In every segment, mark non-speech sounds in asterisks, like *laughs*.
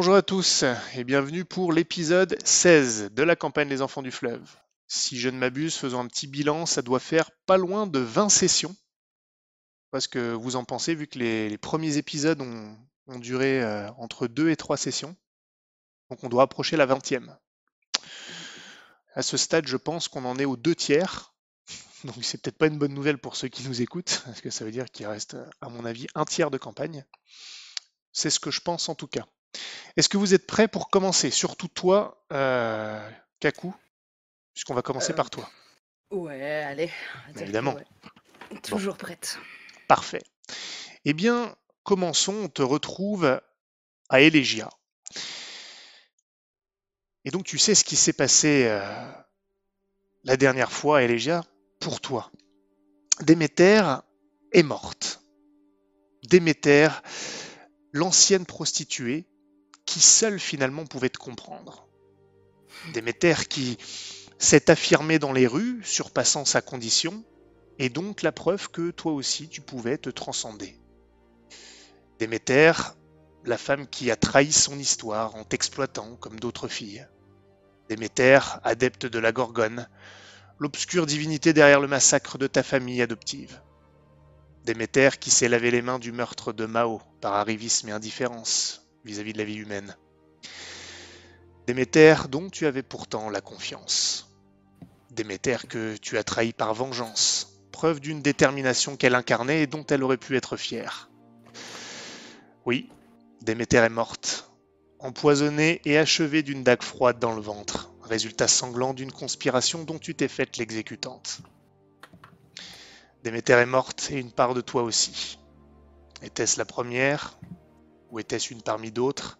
Bonjour à tous et bienvenue pour l'épisode 16 de la campagne des enfants du fleuve. Si je ne m'abuse, faisons un petit bilan, ça doit faire pas loin de 20 sessions. Parce que vous en pensez, vu que les, les premiers épisodes ont, ont duré euh, entre 2 et 3 sessions. Donc on doit approcher la 20e. À ce stade, je pense qu'on en est aux deux tiers. *laughs* Donc c'est peut-être pas une bonne nouvelle pour ceux qui nous écoutent, parce que ça veut dire qu'il reste, à mon avis, un tiers de campagne. C'est ce que je pense en tout cas. Est-ce que vous êtes prêts pour commencer? Surtout toi, euh, Kaku, puisqu'on va commencer Euh, par toi. Ouais, allez. Évidemment. ouais. Toujours prête. Parfait. Eh bien, commençons. On te retrouve à Elegia. Et donc, tu sais ce qui s'est passé euh, la dernière fois à Elegia pour toi. Déméter est morte. Déméter, l'ancienne prostituée, qui seule finalement pouvait te comprendre. Déméter qui s'est affirmée dans les rues, surpassant sa condition, et donc la preuve que toi aussi tu pouvais te transcender. Déméter, la femme qui a trahi son histoire en t'exploitant comme d'autres filles. Déméter, adepte de la Gorgone, l'obscure divinité derrière le massacre de ta famille adoptive. Déméter qui s'est lavé les mains du meurtre de Mao par arrivisme et indifférence vis-à-vis de la vie humaine. Déméter dont tu avais pourtant la confiance. Déméter que tu as trahi par vengeance, preuve d'une détermination qu'elle incarnait et dont elle aurait pu être fière. Oui, Déméter est morte, empoisonnée et achevée d'une dague froide dans le ventre, résultat sanglant d'une conspiration dont tu t'es faite l'exécutante. Déméter est morte et une part de toi aussi. Était-ce la première? Ou était-ce une parmi d'autres?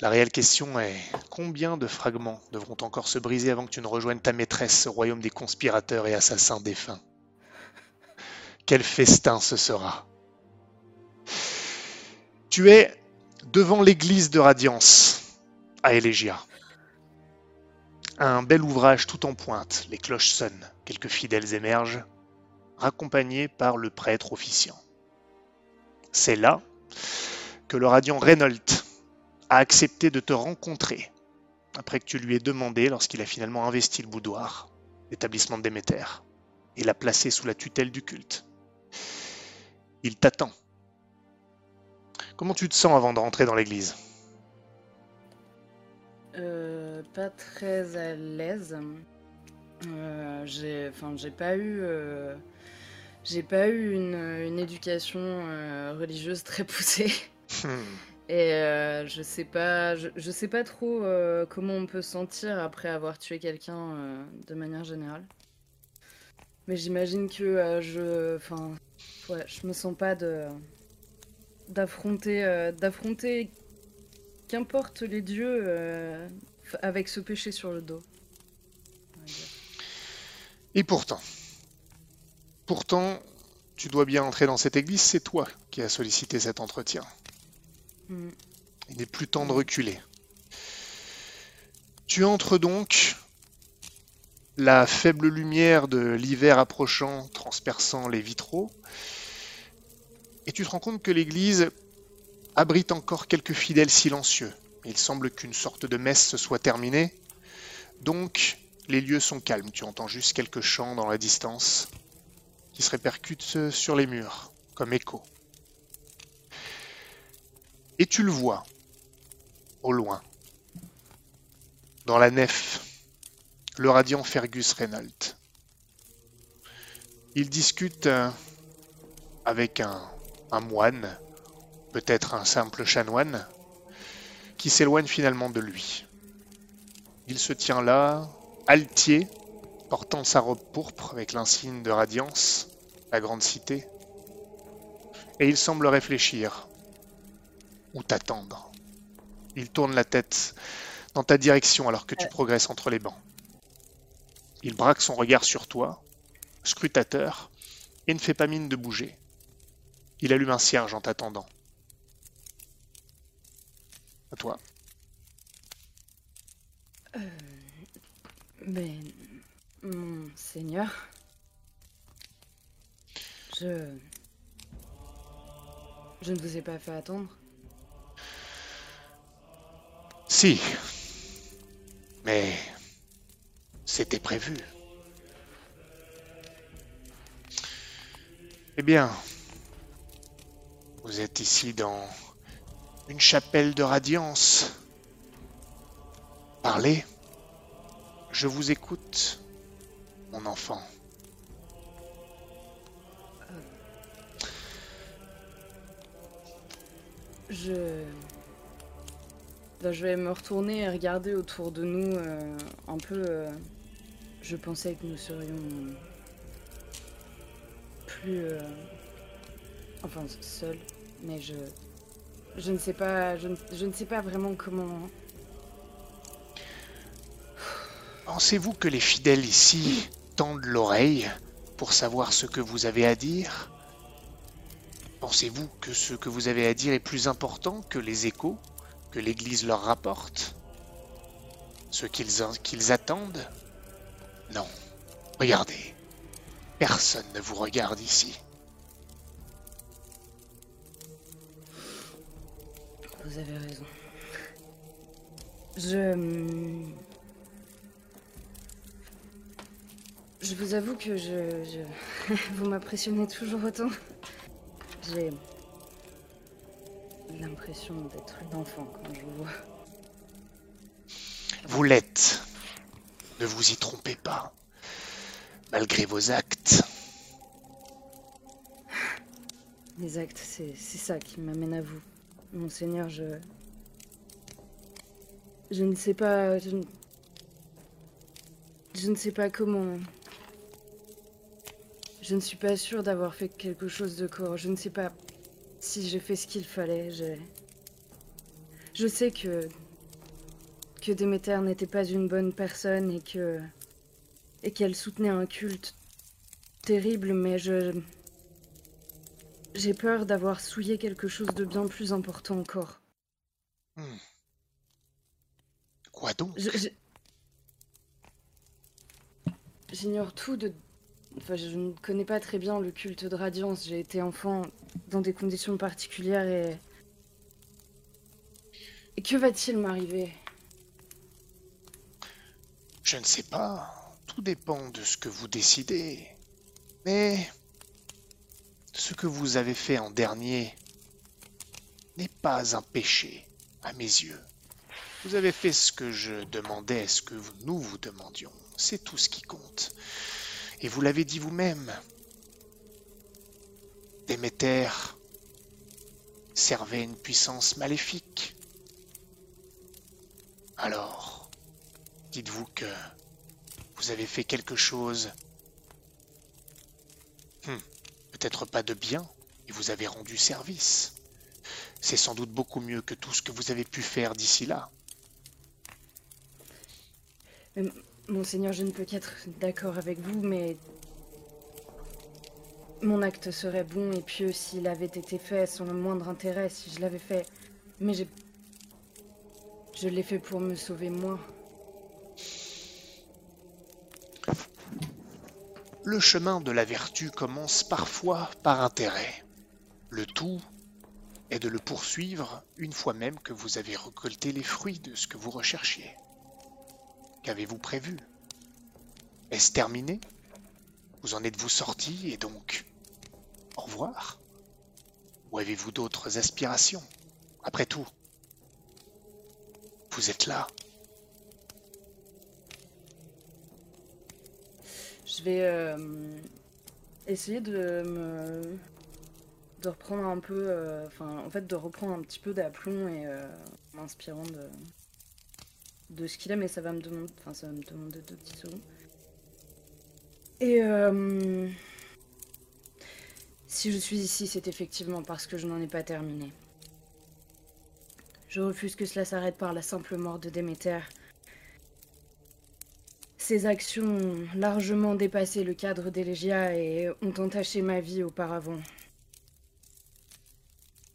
La réelle question est combien de fragments devront encore se briser avant que tu ne rejoignes ta maîtresse au royaume des conspirateurs et assassins défunts? Quel festin ce sera! Tu es devant l'église de Radiance à Elegia. Un bel ouvrage tout en pointe, les cloches sonnent, quelques fidèles émergent, raccompagnés par le prêtre officiant. C'est là que le radiant Reynolds a accepté de te rencontrer, après que tu lui aies demandé, lorsqu'il a finalement investi le boudoir, l'établissement de Déméter, et l'a placé sous la tutelle du culte. Il t'attend. Comment tu te sens avant de rentrer dans l'église? Euh, pas très à l'aise. Euh, j'ai, pas eu, euh, pas eu une, une éducation euh, religieuse très poussée. *laughs* Et euh, je sais pas, je, sais pas trop euh, comment on peut se sentir après avoir tué quelqu'un euh, de manière générale. Mais j'imagine que je, enfin, ouais, je me sens pas de d'affronter, d'affronter, qu'importe les dieux, avec ce péché sur le dos. Et pourtant, pourtant, tu dois bien entrer dans cette église, c'est toi qui as sollicité cet entretien. Il n'est plus temps de reculer. Tu entres donc, la faible lumière de l'hiver approchant transperçant les vitraux, et tu te rends compte que l'église abrite encore quelques fidèles silencieux. Il semble qu'une sorte de messe se soit terminée, donc les lieux sont calmes. Tu entends juste quelques chants dans la distance qui se répercutent sur les murs, comme écho. Et tu le vois, au loin, dans la nef, le radiant Fergus Reynolds. Il discute euh, avec un, un moine, peut-être un simple chanoine, qui s'éloigne finalement de lui. Il se tient là, altier, portant sa robe pourpre avec l'insigne de Radiance, la grande cité, et il semble réfléchir ou t'attendre. Il tourne la tête dans ta direction alors que tu Euh. progresses entre les bancs. Il braque son regard sur toi, scrutateur, et ne fait pas mine de bouger. Il allume un cierge en t'attendant. À toi. Mais, mon seigneur, je, je ne vous ai pas fait attendre. Si. Mais c'était prévu. Eh bien, vous êtes ici dans une chapelle de radiance. Parlez. Je vous écoute, mon enfant. Je... Ben, je vais me retourner et regarder autour de nous euh, un peu. euh, Je pensais que nous serions plus, euh, enfin seuls, mais je, je ne sais pas, je ne, je ne sais pas vraiment comment. Pensez-vous que les fidèles ici tendent l'oreille pour savoir ce que vous avez à dire? Pensez-vous que ce que vous avez à dire est plus important que les échos? Que l'Église leur rapporte Ce qu'ils en- qu'ils attendent Non. Regardez. Personne ne vous regarde ici. Vous avez raison. Je. hum, Je vous avoue que je- *laughs* vous m'impressionnez toujours autant. J'ai. L'impression d'être une enfant quand je vous vois. Vous l'êtes. Ne vous y trompez pas. Malgré vos actes. Les actes, c'est c'est ça qui m'amène à vous. Monseigneur, je. Je ne sais pas. Je ne, je ne sais pas comment. Je ne suis pas sûre d'avoir fait quelque chose de corps. Je ne sais pas si j'ai fait ce qu'il fallait. Je. Je sais que. que Déméter n'était pas une bonne personne et que. et qu'elle soutenait un culte terrible, mais je. J'ai peur d'avoir souillé quelque chose de bien plus important encore. Quoi donc? J'ignore tout de... Je ne connais pas très bien le culte de Radiance. J'ai été enfant dans des conditions particulières et... Et que va-t-il m'arriver? Je ne sais pas. Tout dépend de ce que vous décidez. Mais ce que vous avez fait en dernier n'est pas un péché à mes yeux. Vous avez fait ce que je demandais, ce que nous vous demandions. C'est tout ce qui compte. Et vous l'avez dit vous-même. Déméter servait une puissance maléfique. Alors, dites-vous que vous avez fait quelque chose, Hmm, peut-être pas de bien, et vous avez rendu service. C'est sans doute beaucoup mieux que tout ce que vous avez pu faire d'ici là. Monseigneur, je ne peux qu'être d'accord avec vous, mais... Mon acte serait bon et pieux s'il avait été fait sans le moindre intérêt, si je l'avais fait. Mais j'ai... Je l'ai fait pour me sauver moi. Le chemin de la vertu commence parfois par intérêt. Le tout est de le poursuivre une fois même que vous avez récolté les fruits de ce que vous recherchiez. Qu'avez-vous prévu? Est-ce terminé? Vous en êtes-vous sorti et donc au revoir? Ou avez-vous d'autres aspirations? Après tout, vous êtes là. Je vais euh, essayer de me de reprendre un peu, euh, enfin en fait de reprendre un petit peu d'aplomb et euh, m'inspirant de de ce qu'il a, mais ça va me demander, enfin ça va me demander deux petits secondes. Et euh, si je suis ici, c'est effectivement parce que je n'en ai pas terminé. Je refuse que cela s'arrête par la simple mort de Déméter. Ces actions ont largement dépassé le cadre des Légia et ont entaché ma vie auparavant.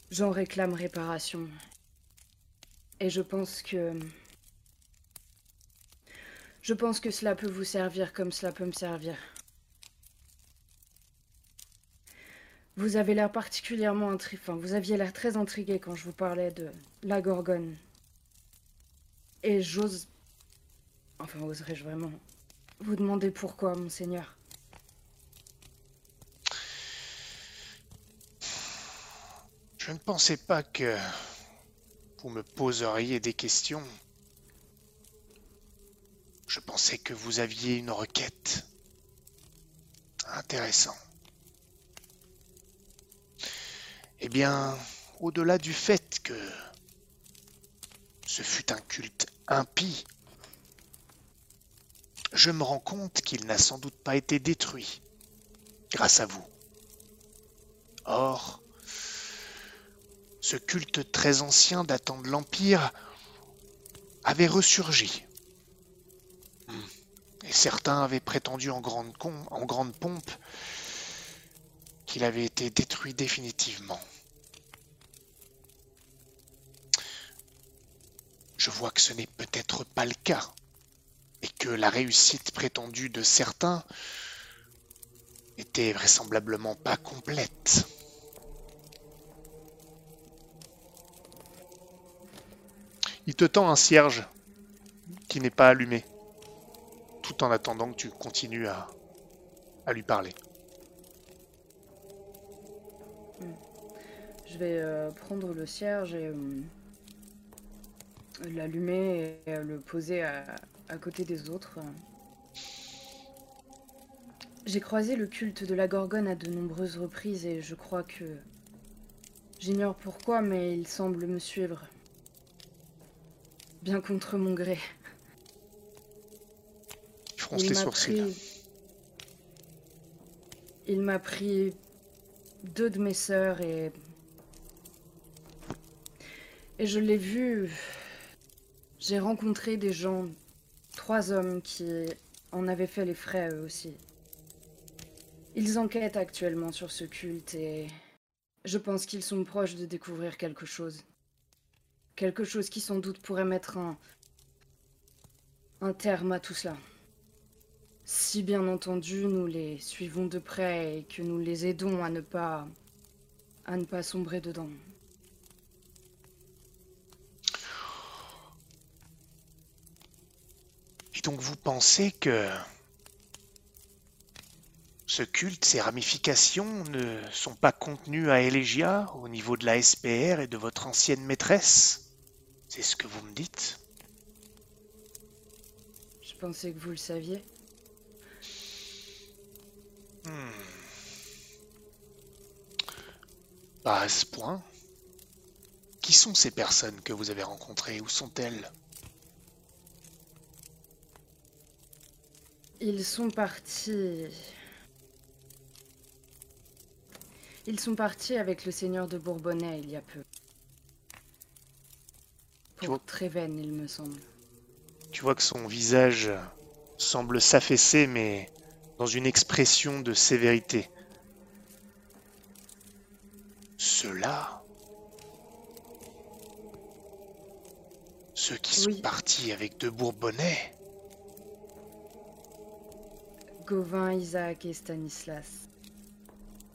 J'en réclame réparation. Et je pense que... Je pense que cela peut vous servir comme cela peut me servir. Vous avez l'air particulièrement intrigué. Vous aviez l'air très intrigué quand je vous parlais de la Gorgone. Et j'ose... Enfin, oserais-je vraiment vous demander pourquoi, monseigneur? Je ne pensais pas que vous me poseriez des questions. Je pensais que vous aviez une requête. Intéressant. Eh bien, au-delà du fait que ce fut un culte impie, je me rends compte qu'il n'a sans doute pas été détruit grâce à vous. Or, ce culte très ancien datant de l'Empire avait ressurgi. Et certains avaient prétendu en grande, en grande pompe qu'il avait été détruit définitivement. Je vois que ce n'est peut-être pas le cas, et que la réussite prétendue de certains était vraisemblablement pas complète. Il te tend un cierge qui n'est pas allumé, en attendant que tu continues à, lui parler. Je vais euh, prendre le cierge et euh, l'allumer et euh, le poser à, à, côté des autres. J'ai croisé le culte de la Gorgone à de nombreuses reprises et je crois que... J'ignore pourquoi, mais il semble me suivre bien contre mon gré. Il sourcils. Il m'a pris deux de mes sœurs et... Et je l'ai vu... J'ai rencontré des gens, trois hommes qui en avaient fait les frais eux aussi. Ils enquêtent actuellement sur ce culte et je pense qu'ils sont proches de découvrir quelque chose. Quelque chose qui sans doute pourrait mettre un, un terme à tout cela. Si bien entendu nous les suivons de près et que nous les aidons à ne pas à ne pas sombrer dedans. Et donc vous pensez que ce culte, ces ramifications ne sont pas contenues à Elegia au niveau de la SPR et de votre ancienne maîtresse? C'est ce que vous me dites Je pensais que vous le saviez. Hmm. Pas à ce point. Qui sont ces personnes que vous avez rencontrées? Où sont-elles? Ils sont partis. Ils sont partis avec le seigneur de Bourbonnais il y a peu. Très vaine, il me semble. Tu vois que son visage semble s'affaisser, mais dans une expression de sévérité. Ceux-là, ceux qui sont partis avec deux Bourbonnais. Gauvin, Isaac et Stanislas.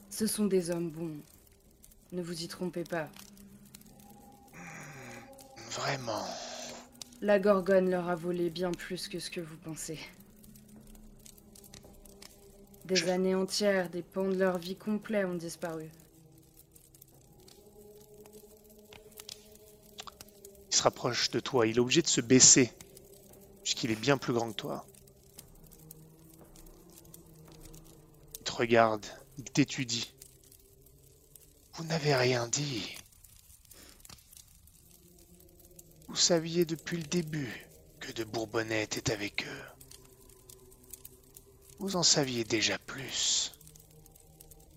Ce sont des hommes bons. Ne vous y trompez pas. Vraiment. La Gorgone leur a volé bien plus que ce que vous pensez. Des années entières, des pans de leur vie complets ont disparu. Il se rapproche de toi. Il est obligé de se baisser, puisqu'il est bien plus grand que toi. Il te regarde, il t'étudie. Vous n'avez rien dit. Vous saviez depuis le début que de Bourbonnais était avec eux. Vous en saviez déjà plus.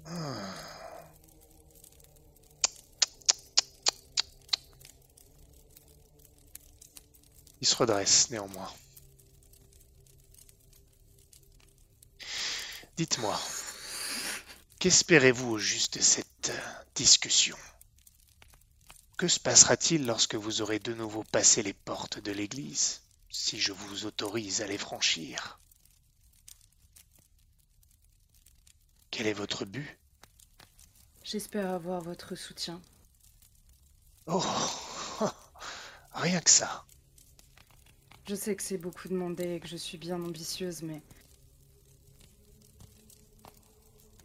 Ah. Il se redresse néanmoins. Dites-moi, qu'espérez-vous au juste de cette discussion? Que se passera-t-il lorsque vous aurez de nouveau passé les portes de l'église, si je vous autorise à les franchir? Quel est votre but? J'espère avoir votre soutien. Oh *laughs* Rien que ça. Je sais que c'est beaucoup demandé et que je suis bien ambitieuse, mais...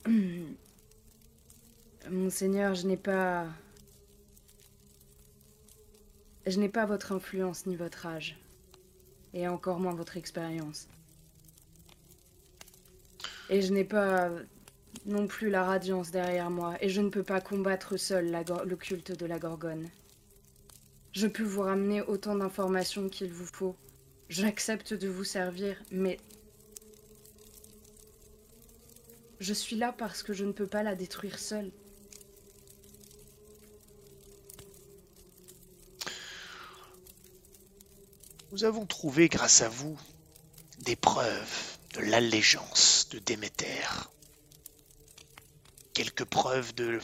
*clears throat* Monseigneur, je n'ai pas... Je n'ai pas votre influence ni votre âge. Et encore moins votre expérience. Et je n'ai pas non plus la radiance derrière moi, et je ne peux pas combattre seul le culte de la Gorgone. Je peux vous ramener autant d'informations qu'il vous faut. J'accepte de vous servir, mais je suis là parce que je ne peux pas la détruire seule. Nous avons trouvé, grâce à vous, des preuves de l'allégeance de Déméter. Quelques preuves de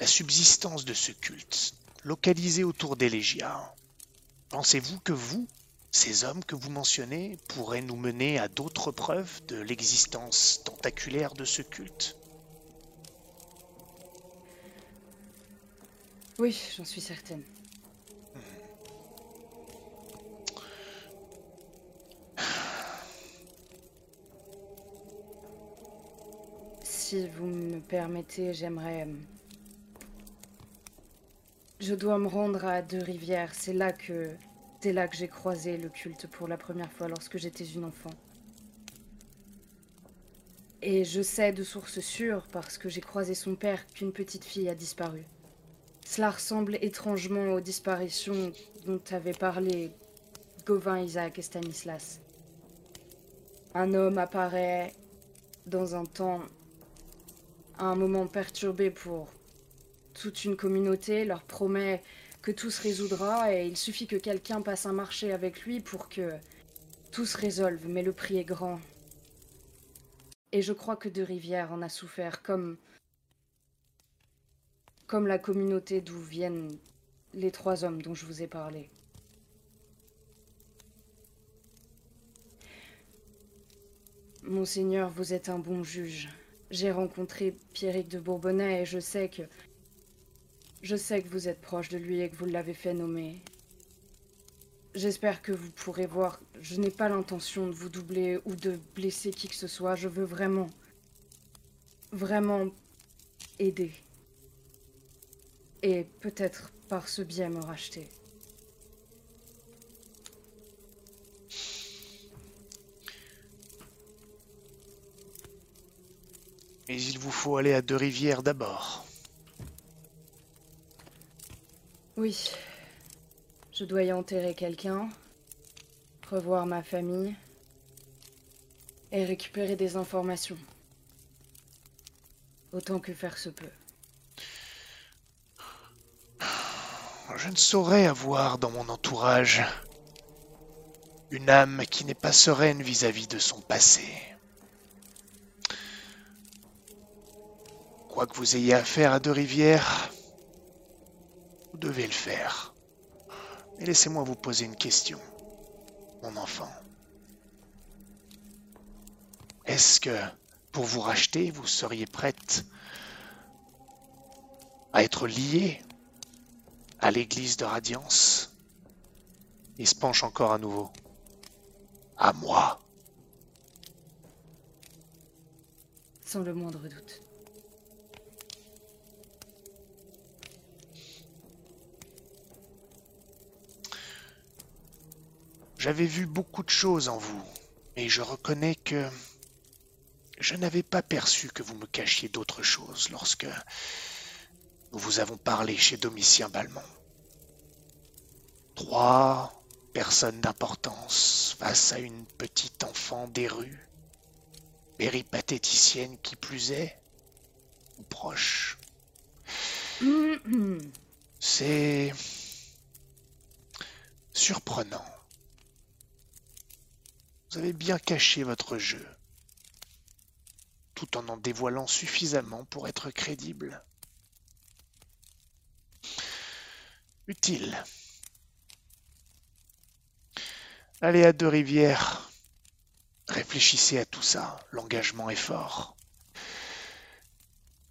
la subsistance de ce culte, localisé autour d'Elégia. Pensez-vous que vous, ces hommes que vous mentionnez, pourraient nous mener à d'autres preuves de l'existence tentaculaire de ce culte? Oui, j'en suis certaine. Si vous me permettez, j'aimerais... Je dois me rendre à Deux-Rivières. C'est là que... C'est là que j'ai croisé le culte pour la première fois lorsque j'étais une enfant. Et je sais de sources sûres, parce que j'ai croisé son père, qu'une petite fille a disparu. Cela ressemble étrangement aux disparitions dont avaient parlé Gauvin, Isaac et Stanislas. Un homme apparaît dans un temps un moment perturbé pour toute une communauté, leur promet que tout se résoudra et il suffit que quelqu'un passe un marché avec lui pour que tout se résolve, mais le prix est grand. Et je crois que De Rivière en a souffert comme comme la communauté d'où viennent les trois hommes dont je vous ai parlé. Monseigneur, vous êtes un bon juge. J'ai rencontré Pierrick de Bourbonnais et je sais que... Je sais que vous êtes proche de lui et que vous l'avez fait nommer. J'espère que vous pourrez voir. Je n'ai pas l'intention de vous doubler ou de blesser qui que ce soit. Je veux vraiment... Vraiment aider. Et peut-être par ce biais me racheter. Mais il vous faut aller à Deux-Rivières d'abord. Oui. Je dois y enterrer quelqu'un, revoir ma famille et récupérer des informations. Autant que faire se peut. Je ne saurais avoir dans mon entourage une âme qui n'est pas sereine vis-à-vis de son passé. Quoi que vous ayez affaire à Deux-Rivières, vous devez le faire. Mais laissez-moi vous poser une question, mon enfant. Est-ce que, pour vous racheter, vous seriez prête à être liée à l'église de Radiance? Il se penche encore à nouveau. À moi. Sans le moindre doute. J'avais vu beaucoup de choses en vous, et je reconnais que je n'avais pas perçu que vous me cachiez d'autres choses lorsque nous vous avons parlé chez Domitien Balmont. Trois personnes d'importance face à une petite enfant des rues, péripatéticienne qui plus est, ou proche. C'est surprenant. Vous avez bien caché votre jeu, tout en en dévoilant suffisamment pour être crédible. Utile. Allez à Deux-Rivières. Réfléchissez à tout ça, l'engagement est fort.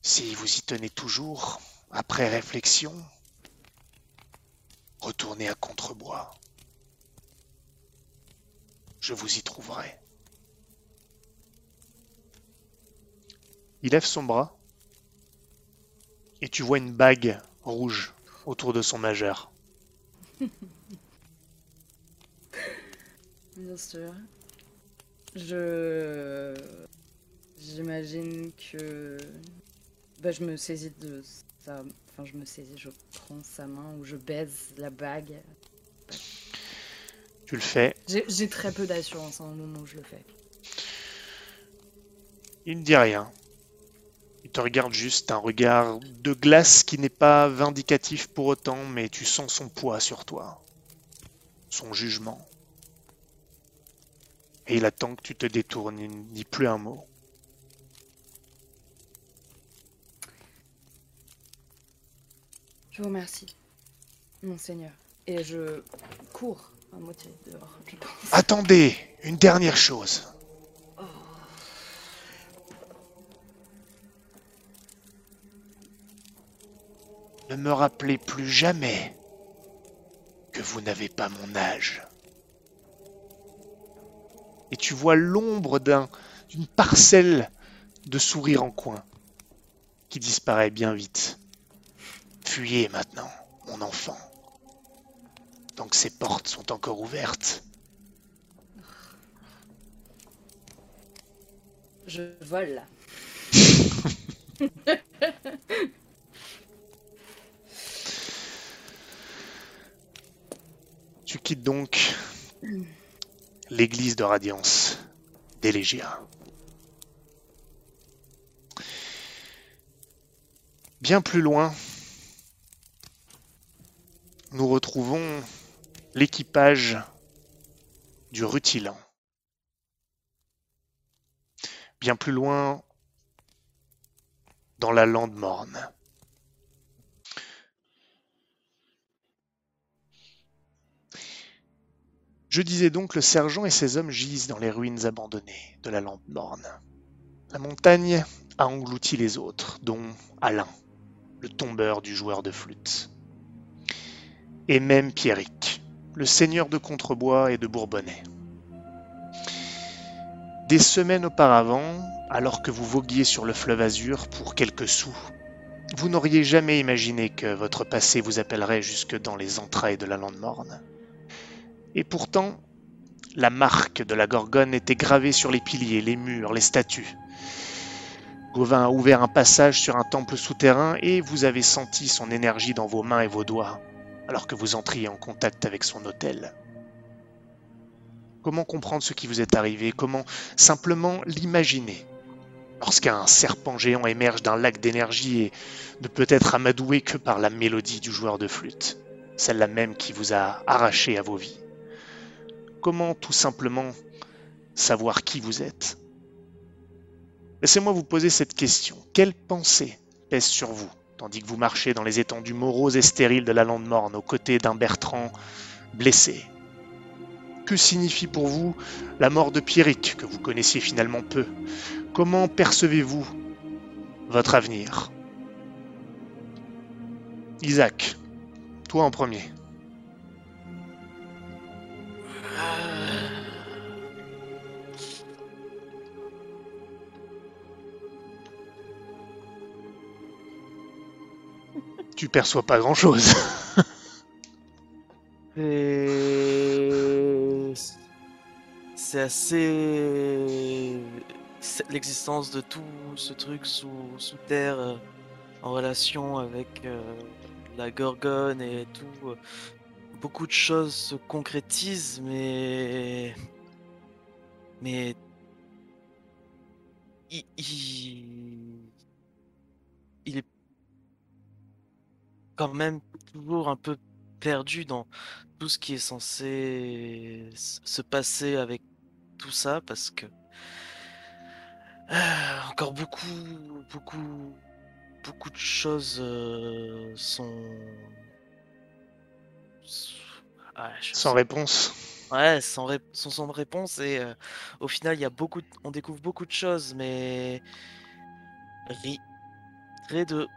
Si vous y tenez toujours, après réflexion, retournez à Contrebois. Je vous y trouverai. Il lève son bras et tu vois une bague rouge autour de son majeur. *laughs* Bien sûr. Je. J'imagine que. Bah, je me saisis de sa. Enfin, je me saisis, je prends sa main ou je baise la bague. Tu le fais. J'ai très peu d'assurance en moment où je le fais. Il ne dit rien. Il te regarde juste, un regard de glace qui n'est pas vindicatif pour autant, mais tu sens son poids sur toi, son jugement. Et il attend que tu te détournes, il ne dit plus un mot. Je vous remercie, monseigneur. Et je cours Attendez, une dernière chose. Ne me rappelez plus jamais que vous n'avez pas mon âge. Et tu vois l'ombre d'un, d'une parcelle de sourire en coin qui disparaît bien vite. Fuyez maintenant, mon enfant. Tant que ces portes sont encore ouvertes. Je vole. *laughs* Tu quittes donc l'église de Radiance d'Elégia. Bien plus loin, nous retrouvons l'équipage du Rutilan. Bien plus loin, dans la lande morne. Je disais donc, le sergent et ses hommes gisent dans les ruines abandonnées de la lande morne. La montagne a englouti les autres, dont Alain, le tombeur du joueur de flûte. Et même Pierrick, le seigneur de Contrebois et de Bourbonnais. Des semaines auparavant, alors que vous voguiez sur le fleuve Azur pour quelques sous, vous n'auriez jamais imaginé que votre passé vous appellerait jusque dans les entrailles de la lande morne. Et pourtant, la marque de la Gorgone était gravée sur les piliers, les murs, les statues. Gauvin a ouvert un passage sur un temple souterrain et vous avez senti son énergie dans vos mains et vos doigts, alors que vous entriez en contact avec son hôtel. Comment comprendre ce qui vous est arrivé? Comment simplement l'imaginer? Lorsqu'un serpent géant émerge d'un lac d'énergie et ne peut être amadoué que par la mélodie du joueur de flûte, celle-là même qui vous a arraché à vos vies. Comment tout simplement savoir qui vous êtes? Laissez-moi vous poser cette question. Quelle pensée pèse sur vous? Tandis que vous marchez dans les étendues moroses et stériles de la lande morne aux côtés d'un Bertrand blessé. Que signifie pour vous la mort de Pierrick que vous connaissiez finalement peu? Comment percevez-vous votre avenir? Isaac, toi en premier. Tu perçois pas grand chose. *laughs* C'est assez. L'existence de tout ce truc sous, sous terre euh, en relation avec euh, la Gorgone et tout. Euh, beaucoup de choses se concrétisent, mais. Mais. il, quand même toujours un peu perdu dans tout ce qui est censé se passer avec tout ça parce que ah, encore beaucoup, beaucoup, beaucoup de choses euh, sont sans réponse. Ouais, sans, sans, réponse et euh, au final il y a beaucoup, on découvre beaucoup de choses mais rien de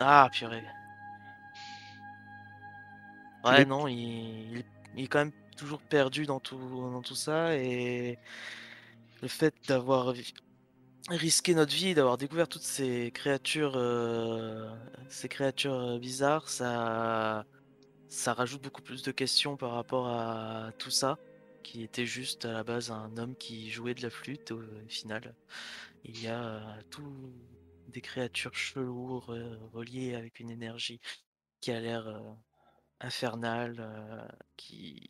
ah purée. Ouais, non, il... il, est quand même toujours perdu dans tout, dans tout ça et le fait d'avoir risqué notre vie, d'avoir découvert toutes ces créatures, euh, ces créatures euh, bizarres, ça, ça rajoute beaucoup plus de questions par rapport à tout ça, qui était juste à la base un homme qui jouait de la flûte. Au final, il y a tout des créatures cheloues reliées avec une énergie qui a l'air infernale, qui,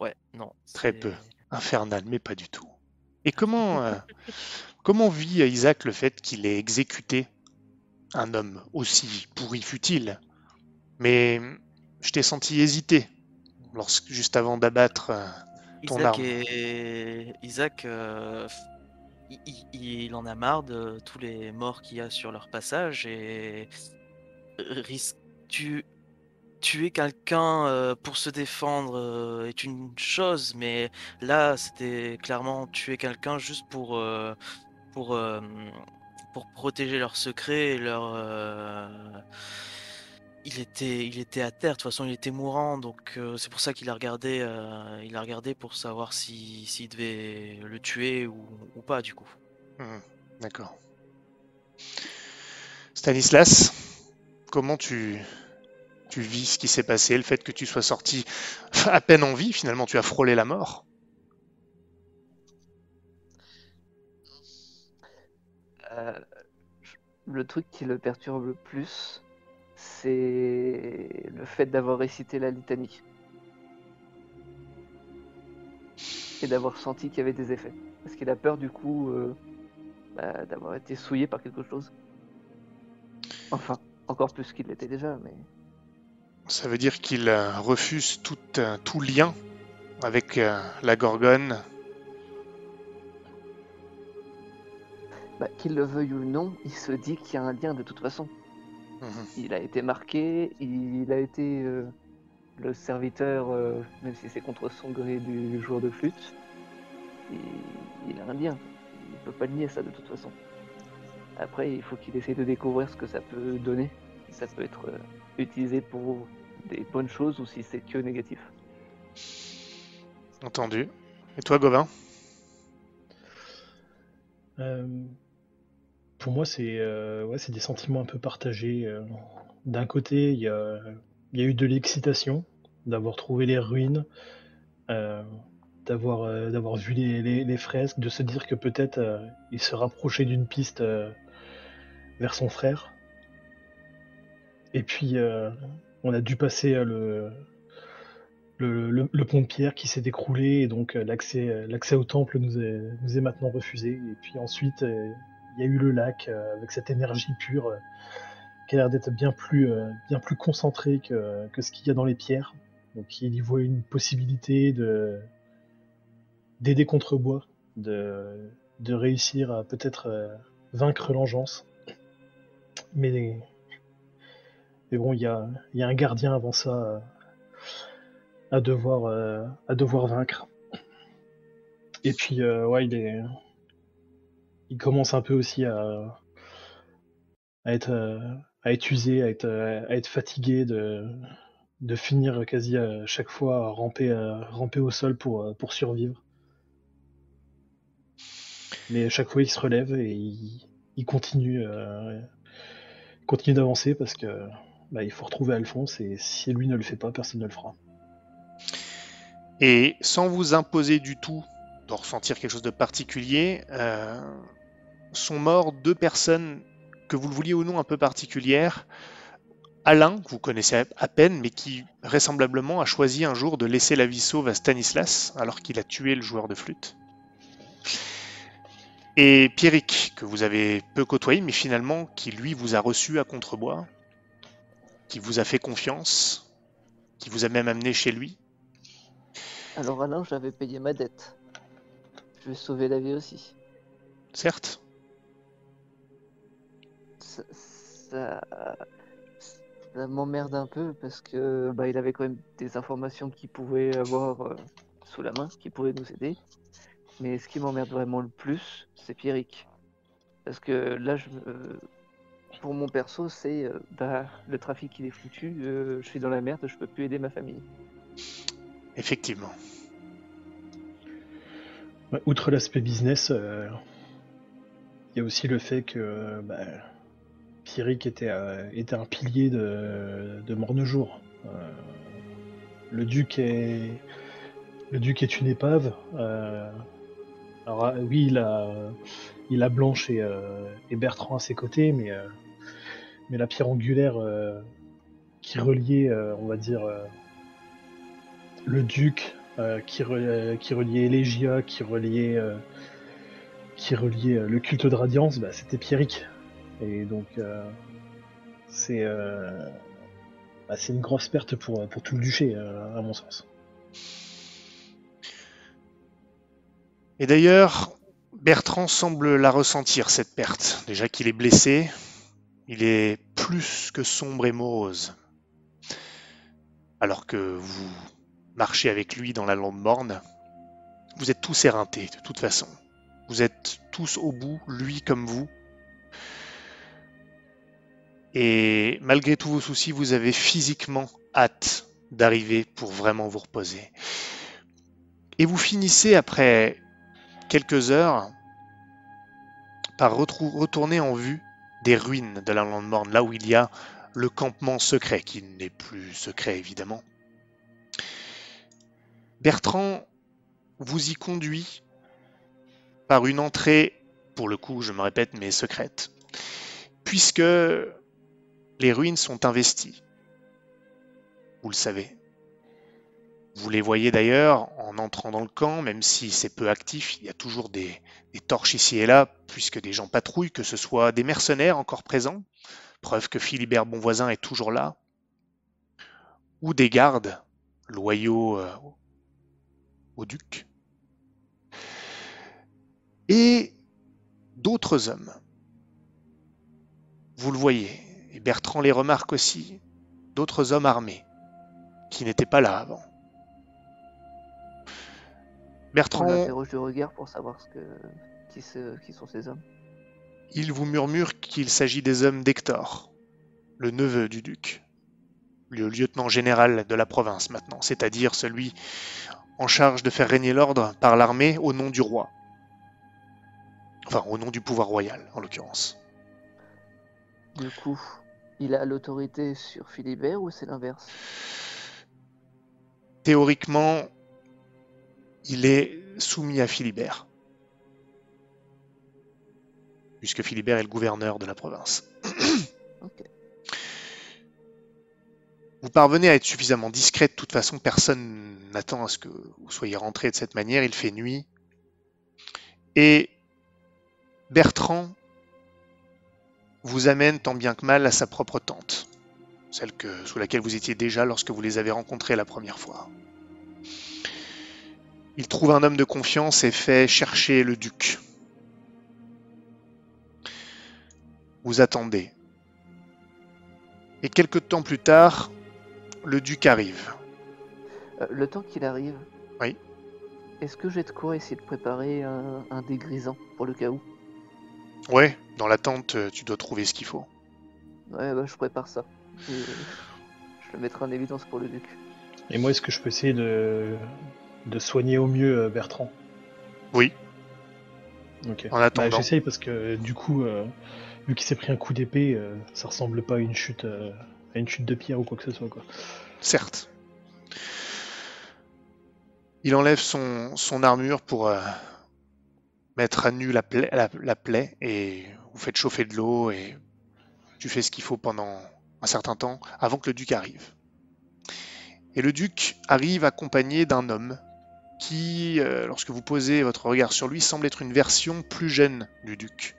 ouais, non, Très peu. Infernal, mais pas du tout. Et comment, *laughs* comment vit Isaac le fait qu'il ait exécuté un homme aussi pourri fut-il? Mais je t'ai senti hésiter lorsque, juste avant d'abattre ton Isaac arme. et Isaac, il, il- en a marre de tous les morts qu'il y a sur leur passage et risque tu tuer quelqu'un euh, pour se défendre euh, est une chose, mais là c'était clairement tuer quelqu'un juste pour euh, pour pour protéger leur secret et leur il était il était à terre de toute façon il était mourant donc c'est pour ça qu'il a regardé il a regardé pour savoir si s'il devait le tuer ou, pas du coup. Mhm, D'accord. Stanislas, comment tu, tu vis ce qui s'est passé, le fait que tu sois sorti à peine en vie, finalement tu as frôlé la mort Euh, le truc qui le perturbe le plus, c'est le fait d'avoir récité la litanie. Et d'avoir senti qu'il y avait des effets. Parce qu'il a peur du coup euh, bah, d'avoir été souillé par quelque chose. Enfin, encore plus qu'il l'était déjà, mais... Ça veut dire qu'il euh, refuse tout, euh, tout lien avec euh, la Gorgone. Bah, qu'il le veuille ou non, il se dit qu'il y a un lien de toute façon. Mhm. Il a été marqué, il a été euh, le serviteur, euh, même si c'est contre son gré du joueur de flûte. Et il a un lien. Il peut pas nier ça de toute façon. Après, il faut qu'il essaye de découvrir ce que ça peut donner. Ça peut être euh, utilisé pour des bonnes choses ou si c'est que négatif. Entendu. Et toi, Gauvin? Euh, pour moi, c'est euh, ouais, c'est des sentiments un peu partagés. euh. D'un côté, il y a, il y a eu de l'excitation d'avoir trouvé les ruines, euh, d'avoir euh, d'avoir vu les, les- les fresques, de se dire que peut-être euh, il se rapprochait d'une piste euh, vers son frère. Et puis, euh, on a dû passer euh, le, le, pont de pierre qui s'est écroulé et donc euh, l'accès l'accès au temple nous est, nous est maintenant refusé. Et puis ensuite, il y a eu le lac avec cette énergie pure qui a l'air d'être bien plus, bien plus concentrée que, que ce qu'il y a dans les pierres. Donc il y voit une possibilité de d'aider Contrebois, de, de réussir à peut-être vaincre l'engeance. Mais, mais bon, il y a, un gardien avant ça euh, à devoir, euh, à devoir vaincre. Et puis, euh, ouais, il commence un peu aussi à, être, à être usé, à être, à être fatigué de, de finir quasi à chaque fois à ramper, à au sol pour, pour survivre. Mais à chaque fois, il se relève et il, continue, continue d'avancer parce que bah, il faut retrouver Alphonse et si lui ne le fait pas, personne ne le fera. Et sans vous imposer du tout de ressentir quelque chose de particulier, euh, sont morts deux personnes que vous le vouliez ou non un peu particulières. Alain, que vous connaissez à- peine, mais qui vraisemblablement a choisi un jour de laisser la vie sauve à Stanislas alors qu'il a tué le joueur de flûte. Et Pierrick, que vous avez peu côtoyé, mais finalement qui lui vous a reçu à Contrebois, qui vous a fait confiance, qui vous a même amené chez lui. Alors Alain, j'avais payé ma dette. Je vais sauver la vie aussi. Certes, ça, ça, ça m'emmerde un peu parce que bah, il avait quand même des informations qu'il pouvait avoir euh, sous la main, qui pouvaient nous aider. Mais ce qui m'emmerde vraiment le plus, c'est Pierrick. Parce que là, je, me- pour mon perso, c'est euh, bah, le trafic il est foutu, euh, je suis dans la merde, je peux plus aider ma famille. effectivement. Ouais, outre l'aspect business, euh, il y a aussi le fait que euh, bah, Pierrick était, euh, était un pilier de, de Mornejour. Euh, le duc est le duc est une épave. euh, alors ah, oui, il a, il a Blanche et, euh, et Bertrand à ses côtés, mais, euh, mais la pierre angulaire euh, qui reliait, euh, on va dire, euh, le duc, qui, re- qui reliait Elegia, qui reliait, qui reliait le culte de Radiance, bah, c'était Pierrick. Et donc, c'est bah, c'est une grosse perte pour, tout le duché, à mon sens. Et d'ailleurs, Bertrand semble la ressentir, cette perte. Déjà qu'il est blessé, il est plus que sombre et morose. Alors que vous marchez avec lui dans la lampe morne, vous êtes tous éreintés, de toute façon. Vous êtes tous au bout, lui comme vous. Et malgré tous vos soucis, vous avez physiquement hâte d'arriver pour vraiment vous reposer. Et vous finissez après quelques heures par retourner en vue des ruines de la lande morne, là où il y a le campement secret, qui n'est plus secret évidemment. Bertrand vous y conduit par une entrée, pour le coup je me répète, mais secrète, puisque les ruines sont investies. Vous le savez. Vous les voyez d'ailleurs en entrant dans le camp, même si c'est peu actif, il y a toujours des, torches ici et là, puisque des gens patrouillent, que ce soit des mercenaires encore présents, preuve que Philibert Bonvoisin est toujours là, ou des gardes loyaux euh, au duc, et d'autres hommes. Vous le voyez, et Bertrand les remarque aussi, d'autres hommes armés, qui n'étaient pas là avant. On Bertrand, du regard pour savoir ce que... qui, se- qui sont ces hommes. il vous murmure qu'il s'agit des hommes d'Hector, le neveu du duc, le lieutenant général de la province maintenant, c'est-à-dire celui en charge de faire régner l'ordre par l'armée au nom du roi. Enfin, au nom du pouvoir royal, en l'occurrence. Du coup, il a l'autorité sur Philibert ou c'est l'inverse? Théoriquement, il est soumis à Philibert, puisque Philibert est le gouverneur de la province. *coughs* Vous parvenez à être suffisamment discret, de toute façon, personne n'attend à ce que vous soyez rentré de cette manière, il fait nuit. Et Bertrand vous amène tant bien que mal à sa propre tente, celle que, sous laquelle vous étiez déjà lorsque vous les avez rencontrés la première fois. Il trouve un homme de confiance et fait chercher le duc. Vous attendez. Et quelque temps plus tard, le duc arrive. Euh, le temps qu'il arrive. Oui. Est-ce que j'ai de quoi essayer de préparer un, un dégrisant pour le cas où? Ouais, dans la tente, euh, tu dois trouver ce qu'il faut. Ouais, bah je prépare ça. Et, euh, je le mettrai en évidence pour le duc. Et moi, est-ce que je peux essayer de, de soigner au mieux euh, Bertrand Oui, Ok. en Bah, attendant. J'essaye parce que du coup, euh, vu qu'il s'est pris un coup d'épée, euh, ça ressemble pas à une chute, euh, à une chute de pierre ou quoi que ce soit. Quoi. certes. Il enlève son, son armure pour mettre à nu la plaie, la, la plaie et vous faites chauffer de l'eau et tu fais ce qu'il faut pendant un certain temps avant que le duc arrive. Et le duc arrive accompagné d'un homme qui, euh, lorsque vous posez votre regard sur lui, semble être une version plus jeune du duc.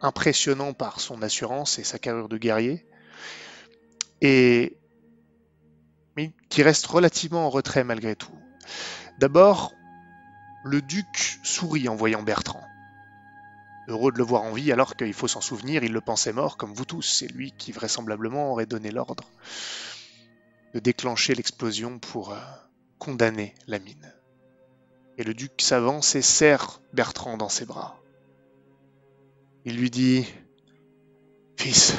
Impressionnant par son assurance et sa carrure de guerrier. Et mais qui reste relativement en retrait malgré tout. D'abord, le duc sourit en voyant Bertrand. Heureux de le voir en vie, alors qu'il faut s'en souvenir, il le pensait mort, comme vous tous. C'est lui qui vraisemblablement aurait donné l'ordre de déclencher l'explosion pour euh, condamner la mine. Et le duc s'avance et serre Bertrand dans ses bras. Il lui dit Fils,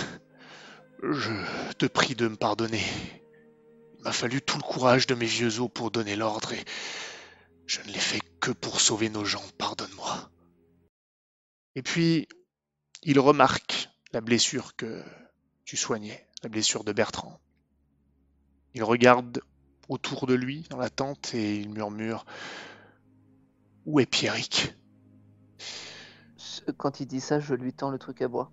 je te prie de me pardonner. m'a fallu tout le courage de mes vieux os pour donner l'ordre et je ne l'ai fait que pour sauver nos gens, pardonne-moi. Et puis, il remarque la blessure que tu soignais, la blessure de Bertrand. Il regarde autour de lui dans la tente et il murmure Où est Pierrick? Quand il dit ça, je lui tends le truc à boire.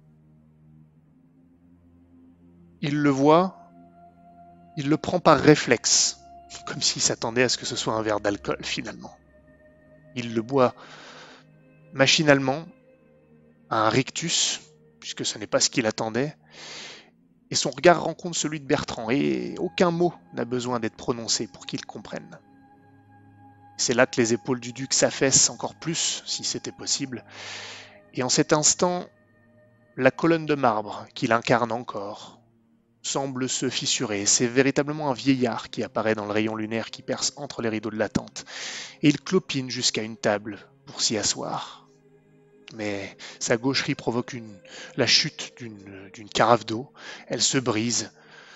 Il le voit, il le prend par réflexe, comme s'il s'attendait à ce que ce soit un verre d'alcool finalement. Il le boit machinalement, à un rictus, puisque ce n'est pas ce qu'il attendait, et son regard rencontre celui de Bertrand, et aucun mot n'a besoin d'être prononcé pour qu'il comprenne. C'est là que les épaules du duc s'affaissent encore plus, si c'était possible, et en cet instant, la colonne de marbre qu'il incarne encore semble se fissurer. C'est véritablement un vieillard qui apparaît dans le rayon lunaire qui perce entre les rideaux de la tente, et il clopine jusqu'à une table pour s'y asseoir mais sa gaucherie provoque la chute d'une carafe d'eau, elle se brise,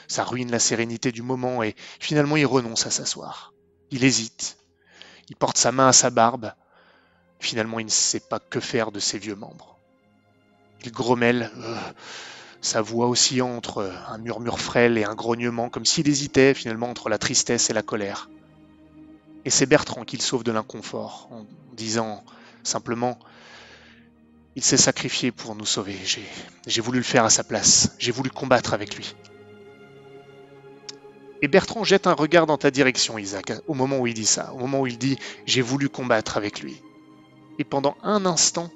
ça ruine la sérénité du moment et finalement il renonce à s'asseoir. Il hésite, il porte sa main à sa barbe, finalement il ne sait pas que faire de ses vieux membres. Il grommelle, euh, sa voix oscillant entre un murmure frêle et un grognement, comme s'il hésitait finalement entre la tristesse et la colère. Et c'est Bertrand qui le sauve de l'inconfort, en disant simplement il s'est sacrifié pour nous sauver. J'ai voulu le faire à sa place. J'ai voulu combattre avec lui. Et Bertrand jette un regard dans ta direction, Isaac, au moment où il dit ça, au moment où il dit ⁇ J'ai voulu combattre avec lui ⁇ Et pendant un instant,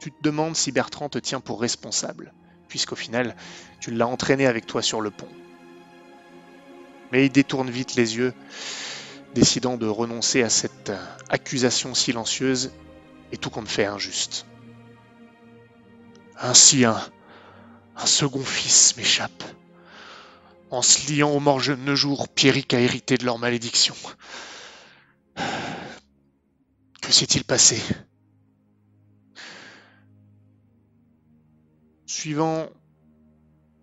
tu te demandes si Bertrand te tient pour responsable, puisqu'au final, tu l'as entraîné avec toi sur le pont. Mais il détourne vite les yeux, décidant de renoncer à cette accusation silencieuse et tout compte fait injuste. Ainsi un, un second fils m'échappe. En se liant aux morts jeunes jours, Pierrick a hérité de leur malédiction. Que s'est-il passé? Suivant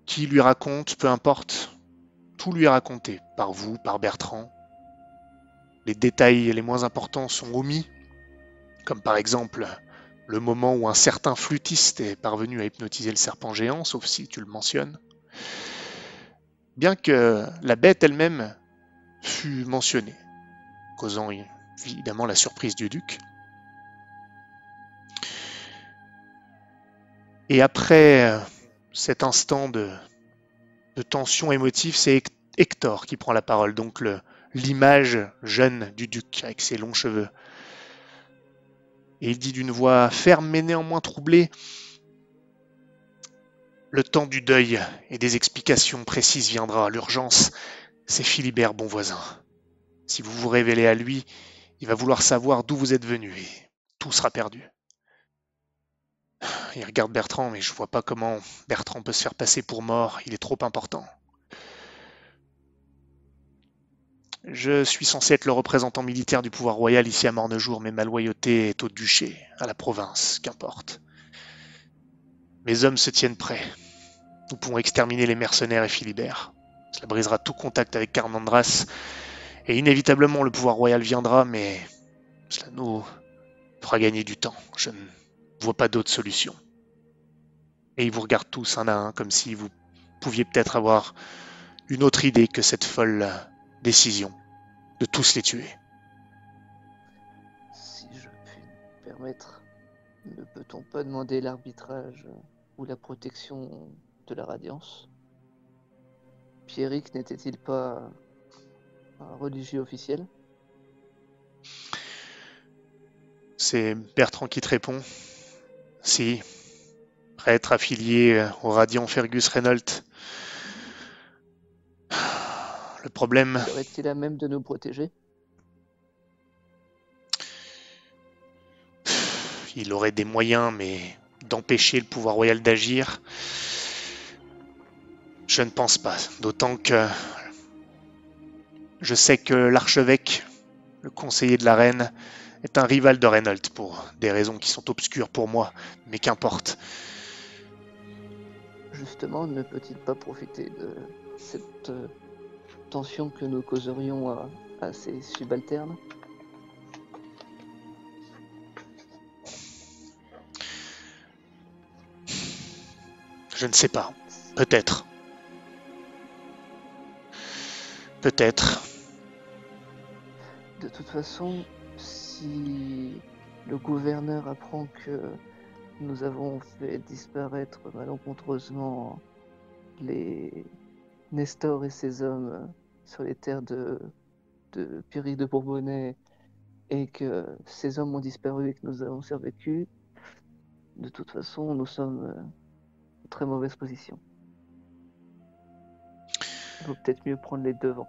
qui lui raconte, peu importe, tout lui est raconté, par vous, par Bertrand. Les détails les moins importants sont omis, comme par exemple le moment où un certain flûtiste est parvenu à hypnotiser le serpent géant, sauf si tu le mentionnes. Bien que la bête elle-même fût mentionnée, causant évidemment la surprise du duc. Et après euh, cet instant de, de tension émotive, c'est Hector qui prend la parole, donc l'image jeune du duc avec ses longs cheveux. Et il dit d'une voix ferme mais néanmoins troublée Le temps du deuil et des explications précises viendra. L'urgence, c'est Philibert Bonvoisin. Si vous vous révélez à lui, il va vouloir savoir d'où vous êtes venu et tout sera perdu. Il regarde Bertrand, mais je vois pas comment Bertrand peut se faire passer pour mort, il est trop important. Je suis censé être le représentant militaire du pouvoir royal ici à Mornejour, mais ma loyauté est au duché, à la province, qu'importe. Mes hommes se tiennent prêts. Nous pouvons exterminer les mercenaires et Philibert. Cela brisera tout contact avec Carmandras, et inévitablement le pouvoir royal viendra, mais cela nous fera gagner du temps. Je ne vois pas d'autre solution. Et ils vous regardent tous un à un, comme si vous pouviez peut-être avoir une autre idée que cette folle décision de tous les tuer. Si je puis me permettre, ne peut-on pas demander l'arbitrage ou la protection de la radiance Pierrick n'était-il pas un religieux officiel? C'est Bertrand qui te répond. Si, prêtre affilié au Radiant Fergus Reynolds, le problème. Serait-il à même de nous protéger? Il aurait des moyens, mais d'empêcher le pouvoir royal d'agir, je ne pense pas. D'autant que je sais que l'archevêque, le conseiller de la reine, est un rival de Reynolds pour des raisons qui sont obscures pour moi, mais qu'importe. Justement, ne peut-il pas profiter de cette tensions que nous causerions à, à ces subalternes? Je ne sais pas. Peut-être. Peut-être. De toute façon, si le gouverneur apprend que nous avons fait disparaître malencontreusement les Nestor et ses hommes sur les terres de, de Piri de Bourbonnais et que ces hommes ont disparu et que nous avons survécu, de toute façon, nous sommes très mauvaise position. Il vaut peut-être mieux prendre les devants.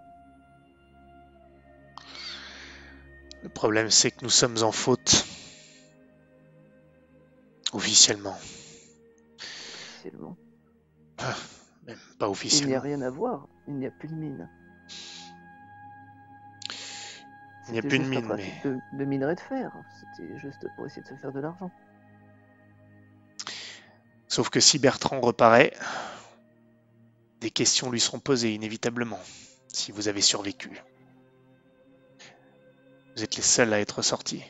Le problème, c'est que nous sommes en faute. Officiellement. Officiellement. Même pas Il n'y a officiellement. rien à voir, il n'y a plus de mine. Il n'y a plus de mine, mais- de, de minerai de fer. C'était juste pour essayer de se faire de l'argent. Sauf que si Bertrand reparaît, des questions lui seront posées inévitablement, si vous avez survécu. Vous êtes les seuls à être sortis.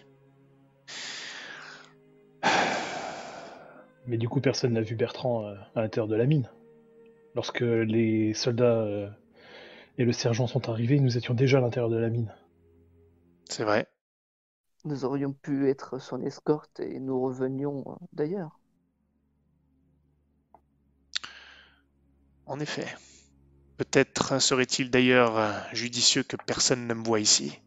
Mais du coup, personne n'a vu Bertrand euh, à l'intérieur de la mine. Lorsque les soldats euh, et le sergent sont arrivés, nous étions déjà à l'intérieur de la mine. C'est vrai. Nous aurions pu être son escorte et nous revenions euh, d'ailleurs. En effet. Peut-être serait-il d'ailleurs euh, judicieux que personne ne me voie ici.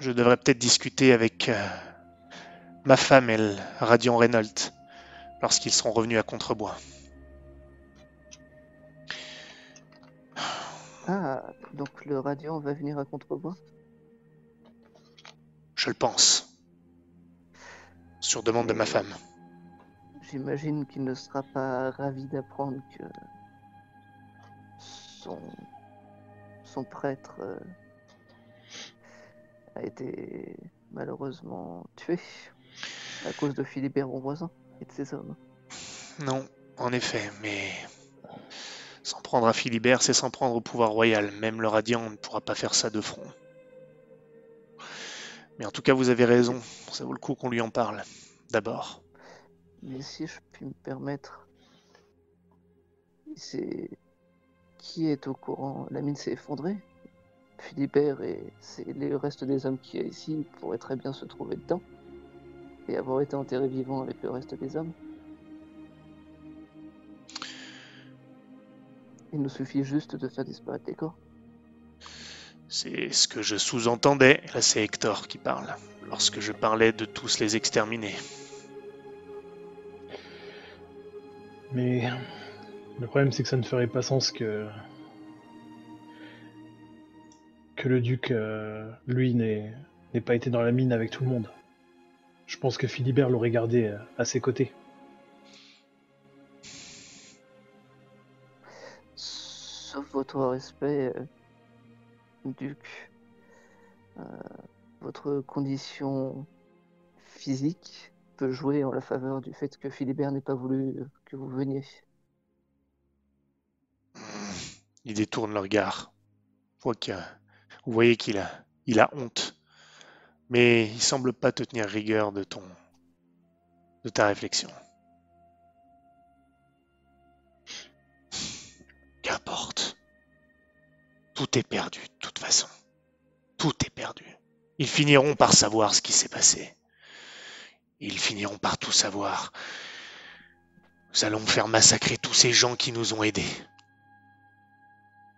Je devrais peut-être discuter avec euh, ma femme et le Radiant Reynolds lorsqu'ils seront revenus à Contrebois. Ah, donc le radiant va venir à Contrebois Je le pense. Sur demande de ma femme. J'imagine qu'il ne sera pas ravi d'apprendre que son, son prêtre euh, a été malheureusement tué à cause de Philibert Bonvoisin et de ses hommes. Non, en effet, mais s'en prendre à Philibert, c'est s'en prendre au pouvoir royal. Même le Radiant ne pourra pas faire ça de front. Mais en tout cas, vous avez raison. Ça vaut le coup qu'on lui en parle. D'abord. Mais si je puis me permettre, c'est qui est au courant? La mine s'est effondrée. Philibert et c'est le reste des hommes qui est ici pourraient très bien se trouver dedans et avoir été enterrés vivants avec le reste des hommes. Il nous suffit juste de faire disparaître les corps. C'est ce que je sous-entendais. Là, c'est Hector qui parle. Lorsque je parlais de tous les exterminer. Mais le problème, c'est que ça ne ferait pas sens que que le duc, euh, lui, n'ait pas été dans la mine avec tout le monde. Je pense que Philibert l'aurait gardé euh, à ses côtés. Sauf votre respect, euh, Duc. Votre condition physique peut jouer en la faveur du fait que Philibert n'ait pas voulu que vous veniez. Il détourne le regard. Vous voyez qu'il a, il a honte. Mais il semble pas te tenir rigueur de ton, de ta réflexion. Qu'importe. Tout est perdu, de toute façon. Tout est perdu. Ils finiront par savoir ce qui s'est passé. Ils finiront par tout savoir. Nous allons faire massacrer tous ces gens qui nous ont aidés.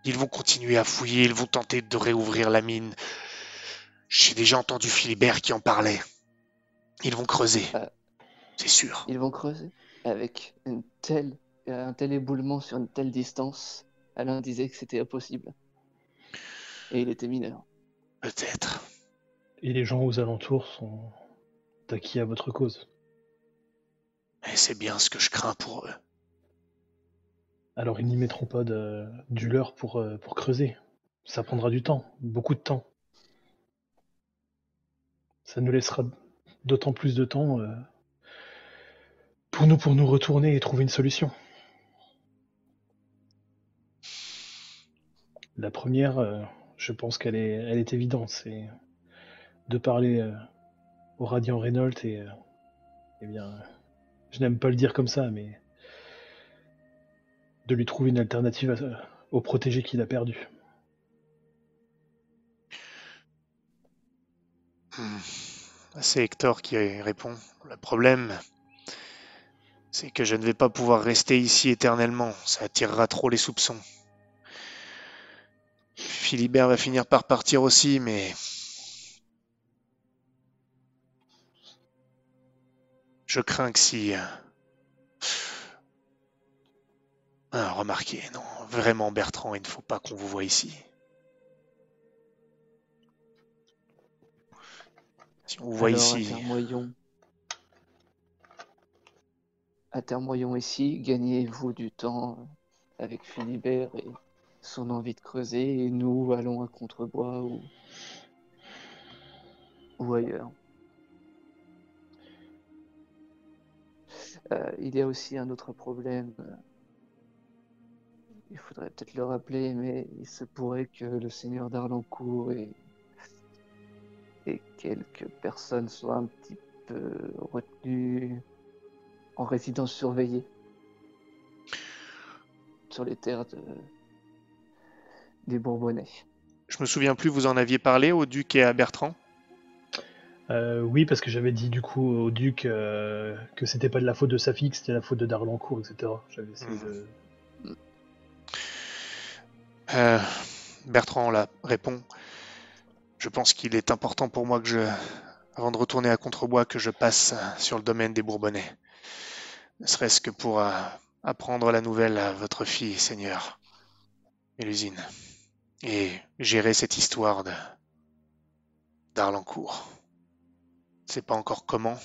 Ils vont continuer à fouiller, ils vont tenter de réouvrir la mine. J'ai déjà entendu Philibert qui en parlait. Ils vont creuser. Euh. C'est sûr. Ils vont creuser avec une telle, un tel éboulement sur une telle distance. Alain disait que c'était impossible. Et il était mineur. Peut-être. Et les gens aux alentours sont acquis à votre cause. Et c'est bien ce que je crains pour eux. Alors ils n'y mettront pas de, du leur euh, pour, creuser. Ça prendra du temps, beaucoup de temps. Ça nous laissera d'autant plus de temps euh, pour nous pour nous retourner et trouver une solution. La première, euh, je pense qu'elle est, elle est évidente, c'est de parler au Radiant Reynolds et, et bien je n'aime pas le dire comme ça, mais. De lui trouver une alternative au protégé qu'il a perdu. Hmm. C'est Hector qui répond. Le problème, c'est que je ne vais pas pouvoir rester ici éternellement. Ça attirera trop les soupçons. Philibert va finir par partir aussi, mais... Je crains que si... euh, Ah, remarquez, non, vraiment Bertrand, il ne faut pas qu'on vous voie ici. Si on vous voit Alors, ici... Atermoyons. Atermoyons ici, gagnez-vous du temps euh, avec Philibert et son envie de creuser, et nous allons à Contrebois ou, ou ailleurs. Euh, il y a aussi un autre problème. euh, Il faudrait peut-être le rappeler, mais il se pourrait que le seigneur d'Arlancourt et, quelques personnes soient un petit peu retenues en résidence surveillée sur les terres de... des Bourbonnais. Je me souviens plus, vous en aviez parlé au duc et à Bertrand? Euh, oui, parce que j'avais dit du coup au duc euh, que c'était pas de la faute de Safik, c'était la faute de Darlancourt, etc. J'avais essayé de. Euh, Bertrand là répond. Je pense qu'il est important pour moi que je, avant de retourner à Contrebois, que je passe sur le domaine des Bourbonnais. Ne serait-ce que pour apprendre la nouvelle à votre fille, Seigneur, Mélusine, et gérer cette histoire de d'Arlancourt. Sais pas encore comment,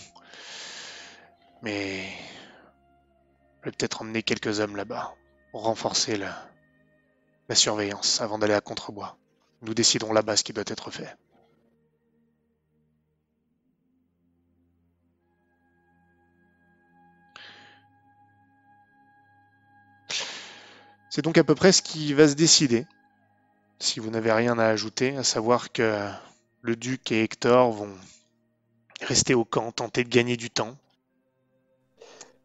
mais je vais peut-être emmener quelques hommes là-bas pour renforcer le, la surveillance avant d'aller à Contrebois. Nous déciderons là-bas ce qui doit être fait. C'est donc à peu près ce qui va se décider. Si vous n'avez rien à ajouter, à savoir que le duc et Hector vont rester au camp, tenter de gagner du temps.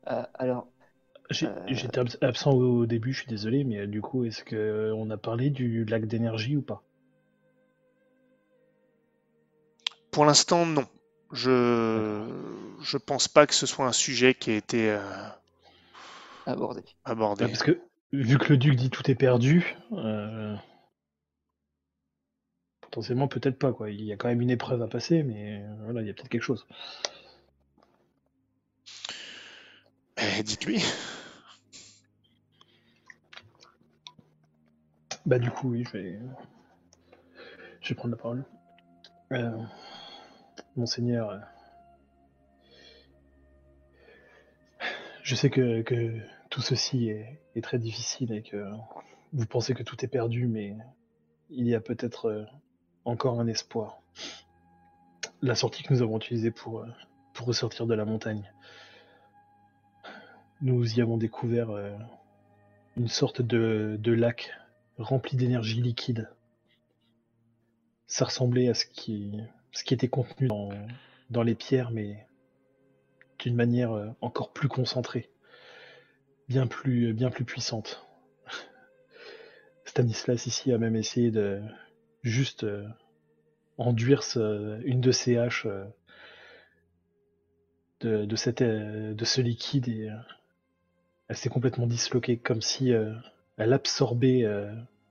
Euh, alors, Euh. J'étais abs- absent au début, je suis désolé, mais euh, du coup, est-ce que on a parlé du lac d'énergie ou pas? Pour l'instant, non. Je je pense pas que ce soit un sujet qui a été euh, abordé. abordé. Ouais, Parce que vu que le duc dit tout est perdu, euh, potentiellement peut-être pas quoi. Il y a quand même une épreuve à passer, mais euh, voilà, il y a peut-être quelque chose. Eh, Dites-lui. Bah du coup, oui, je vais, je vais prendre la parole. Euh, Monseigneur, euh, je sais que, que tout ceci est, est très difficile et que vous pensez que tout est perdu, mais il y a peut-être encore un espoir. La sortie que nous avons utilisée pour, euh, ressortir de la montagne, nous y avons découvert euh, une sorte de, de lac rempli d'énergie liquide. Ça ressemblait à ce qui, ce qui était contenu dans, dans les pierres, mais d'une manière euh, encore plus concentrée, bien plus, bien plus puissante. *laughs* Stanislas ici a même essayé de juste euh, enduire ce- une de ses haches euh, de, de, cette, euh, de ce liquide et elle s'est complètement disloquée, comme si elle absorbait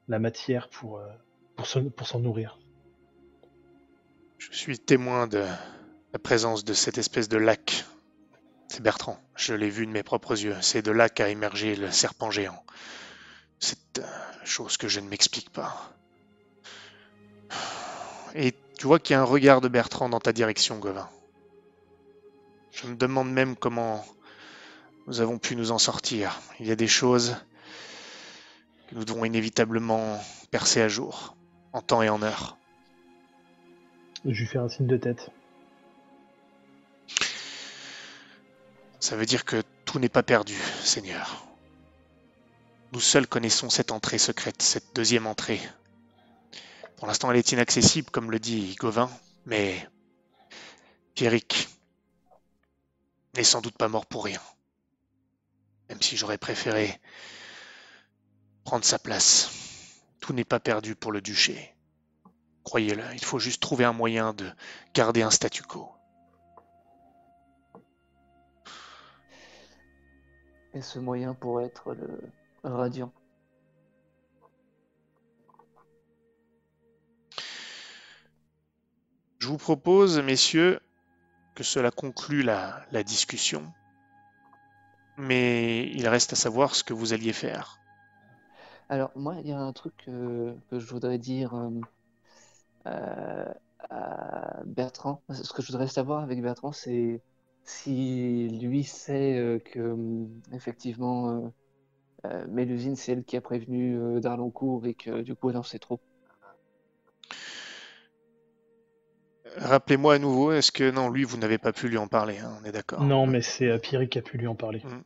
la matière pour, pour, se- pour s'en nourrir. Je suis témoin de la présence de cette espèce de lac. C'est Bertrand. Je l'ai vu de mes propres yeux. C'est de là qu'a émergé le serpent géant. C'est euh, chose que je ne m'explique pas. Et tu vois qu'il y a un regard de Bertrand dans ta direction, Gauvin. Je me demande même comment nous avons pu nous en sortir. Il y a des choses que nous devons inévitablement percer à jour, en temps et en heure. Je lui fais un signe de tête. Ça veut dire que tout n'est pas perdu, Seigneur. Nous seuls connaissons cette entrée secrète, cette deuxième entrée, Pour l'instant, elle est inaccessible, comme le dit Gauvin, mais Pierrick n'est sans doute pas mort pour rien. Même si j'aurais préféré prendre sa place. Tout n'est pas perdu pour le duché. Croyez-le, il faut juste trouver un moyen de garder un statu quo. Et ce moyen pourrait être le radiant. Je vous propose, messieurs, que cela conclue la, discussion. Mais il reste à savoir ce que vous alliez faire. Alors, moi, il y a un truc euh, que je voudrais dire euh, euh, à Bertrand. Ce que je voudrais savoir avec Bertrand, c'est si lui sait que, effectivement, Mélusine, c'est elle qui a prévenu Darlancourt et que du coup, elle en trop. Rappelez-moi à nouveau, est-ce que non, lui, vous n'avez pas pu lui en parler, hein, on est d'accord Non, mais c'est euh, Pierrick qui a pu lui en parler. Mm.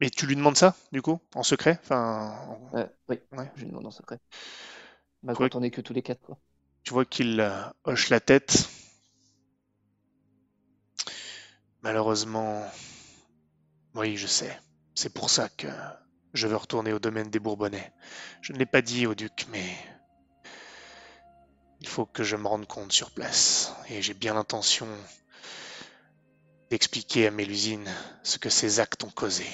Mais tu lui demandes ça, du coup, en secret? Enfin, en- Euh, oui, Ouais. je lui demande en secret. Bah, quand on est que tous les quatre, quoi. tu vois qu'il euh, hoche la tête. Malheureusement, oui, je sais. C'est pour ça que je veux retourner au domaine des Bourbonnais. Je ne l'ai pas dit au duc, mais il faut que je me rende compte sur place. Et j'ai bien l'intention d'expliquer à Mélusine ce que ces actes ont causé.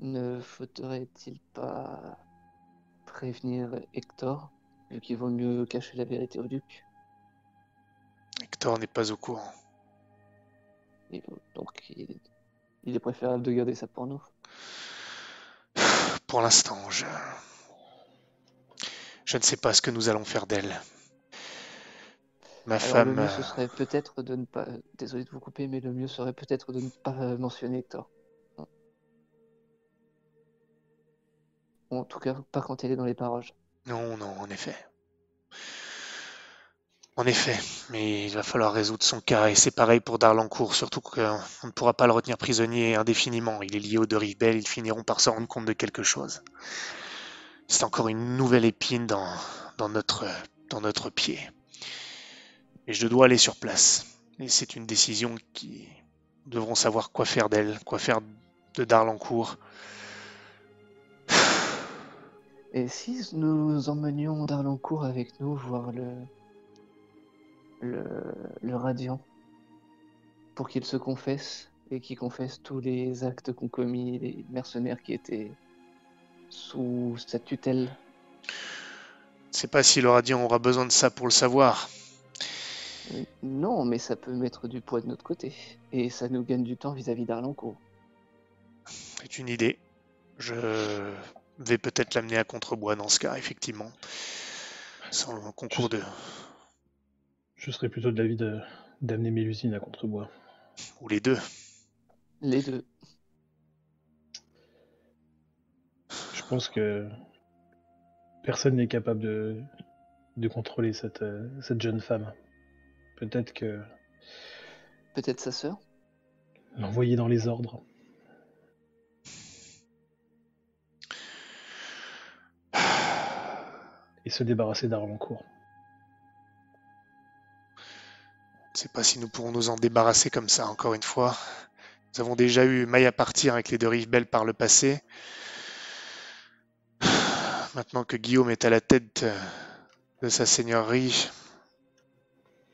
Ne faudrait-il pas prévenir Hector, vu qu'il vaut mieux cacher la vérité au duc? Hector n'est pas au courant. Et donc, il, il est préférable de garder ça pour nous? Pour l'instant, je... Je ne sais pas ce que nous allons faire d'elle. Ma Alors, femme... le mieux, ce euh, serait peut-être de ne pas. Désolé de vous couper, mais le mieux serait peut-être de ne pas mentionner Hector. En tout cas, pas quand elle est dans les parages. Non, non, en effet. En effet, mais il va falloir résoudre son cas, et c'est pareil pour Darlancourt, surtout qu'on ne pourra pas le retenir prisonnier indéfiniment. Il est lié aux deux rives belles, ils finiront par se rendre compte de quelque chose. C'est encore une nouvelle épine dans, notre, pied. Et je dois aller sur place. Et c'est une décision qui... Nous devrons savoir quoi faire d'elle, quoi faire de Darlancourt. *sighs* Et si nous emmenions Darlancourt avec nous voir le. le, le Radiant Pour qu'il se confesse et qu'il confesse tous les actes qu'ont commis les mercenaires qui étaient sous sa tutelle. Je sais pas si le Radiant aura besoin de ça pour le savoir. Non, mais ça peut mettre du poids de notre côté. Et ça nous gagne du temps vis-à-vis d'Arlancourt. C'est une idée. Je vais peut-être l'amener à Contrebois dans ce cas, effectivement. Sans le concours de... Je serais plutôt de l'avis de- d'amener Mélusine à Contrebois. ou les deux. Les deux. Je pense que personne n'est capable de, de contrôler cette, euh, cette jeune femme. Peut-être que Peut-être sa sœur l'envoyer dans les ordres. Et se débarrasser d'Arlancourt. Je ne sais pas si nous pourrons nous en débarrasser comme ça, encore une fois. Nous avons déjà eu maille à partir avec les deux rives belles par le passé. Maintenant que Guillaume est à la tête euh, de sa seigneurie.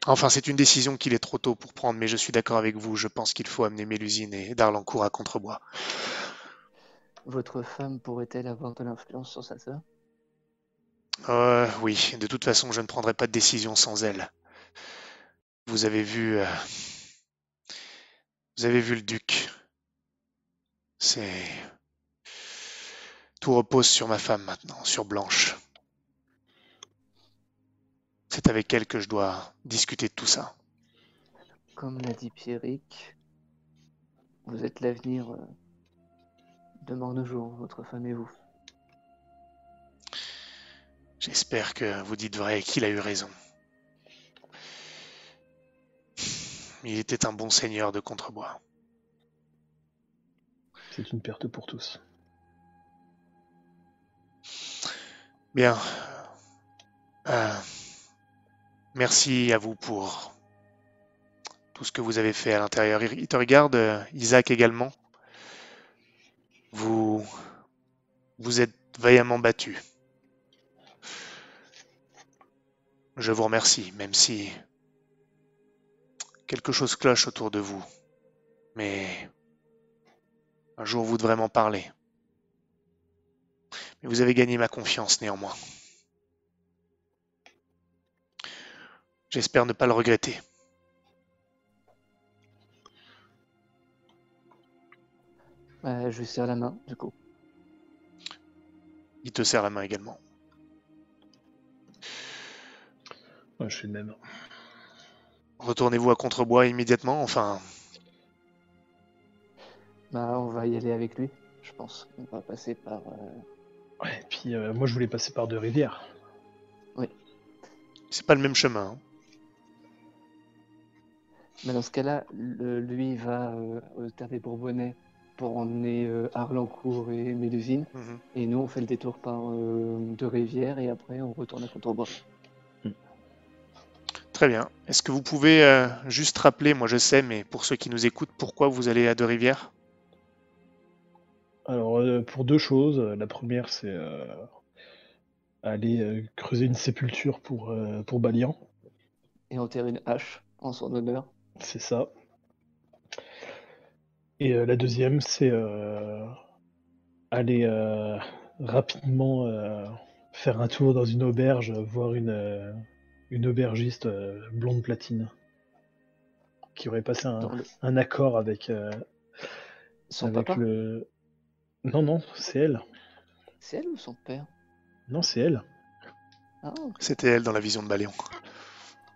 Enfin, c'est une décision qu'il est trop tôt pour prendre, mais je suis d'accord avec vous. Je pense qu'il faut amener Mélusine et Darlancourt à Contrebois. Votre femme pourrait-elle avoir de l'influence sur sa sœur? Euh, oui, de toute façon, je ne prendrai pas de décision sans elle. Vous avez vu, euh, vous avez vu le duc. C'est tout repose sur ma femme maintenant, sur Blanche. C'est avec elle que je dois discuter de tout ça. Comme l'a dit Pierrick, vous êtes l'avenir euh, de Mornejour, votre femme et vous. J'espère que vous dites vrai et qu'il a eu raison. Il était un bon seigneur de Contrebois. C'est une perte pour tous. Bien. Euh, merci à vous pour tout ce que vous avez fait à l'intérieur. Il te regarde, euh, Isaac également. Vous vous êtes vaillamment battu. Je vous remercie, même si quelque chose cloche autour de vous. Mais un jour vous devrez m'en parler. Mais vous avez gagné ma confiance néanmoins. J'espère ne pas le regretter. Ouais, je lui serre la main, du coup. Il te serre la main également. Ouais, je fais le même. Retournez-vous à Contrebois immédiatement, enfin, Bah, on va y aller avec lui, je pense. On va passer par. euh, Ouais, et puis euh, moi je voulais passer par deux rivières. c'est pas le même chemin. hein. Mais dans ce cas-là, le- lui va euh, au Terre des Bourbonnais pour emmener euh, Arlancourt et Mélusine. Mhm. Et nous, on fait le détour par euh, deux rivières et après, on retourne à Contrebois. Très bien. Est-ce que vous pouvez euh, juste rappeler, moi je sais, mais pour ceux qui nous écoutent, pourquoi vous allez à Deux-Rivières Alors euh, pour deux choses. La première c'est euh, aller euh, creuser une sépulture pour, pour Balian. Et enterrer une hache en son honneur. C'est ça. Et la deuxième, c'est aller rapidement faire un tour dans une auberge, voir une, une aubergiste blonde platine qui aurait passé un, Dans le- un accord avec, Son avec papa? le. Non, non, c'est elle. C'est elle ou son père? Non, c'est elle. ah, ok. C'était elle dans la vision de Baléon.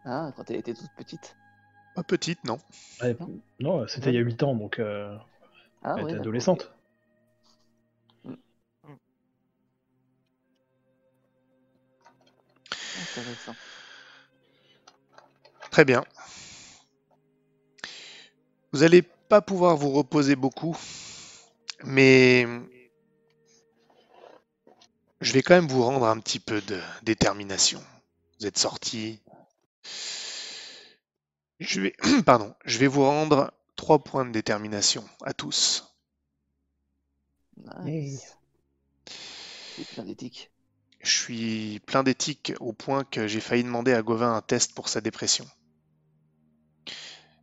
ah, quand elle était toute petite. Pas petite, non. Ouais, non, c'était il y a 8 ans, donc euh, Ah, elle ouais, était d'accord, adolescente. ok. Intéressant. Très bien. Vous n'allez pas pouvoir vous reposer beaucoup, mais je vais quand même vous rendre un petit peu de détermination. Vous êtes sortis. Je vais, *clears throat* pardon, je vais vous rendre trois points de détermination à tous. Nice. C'est plein d'éthique. Je suis plein d'éthique au point que j'ai failli demander à Gauvin un test pour sa dépression.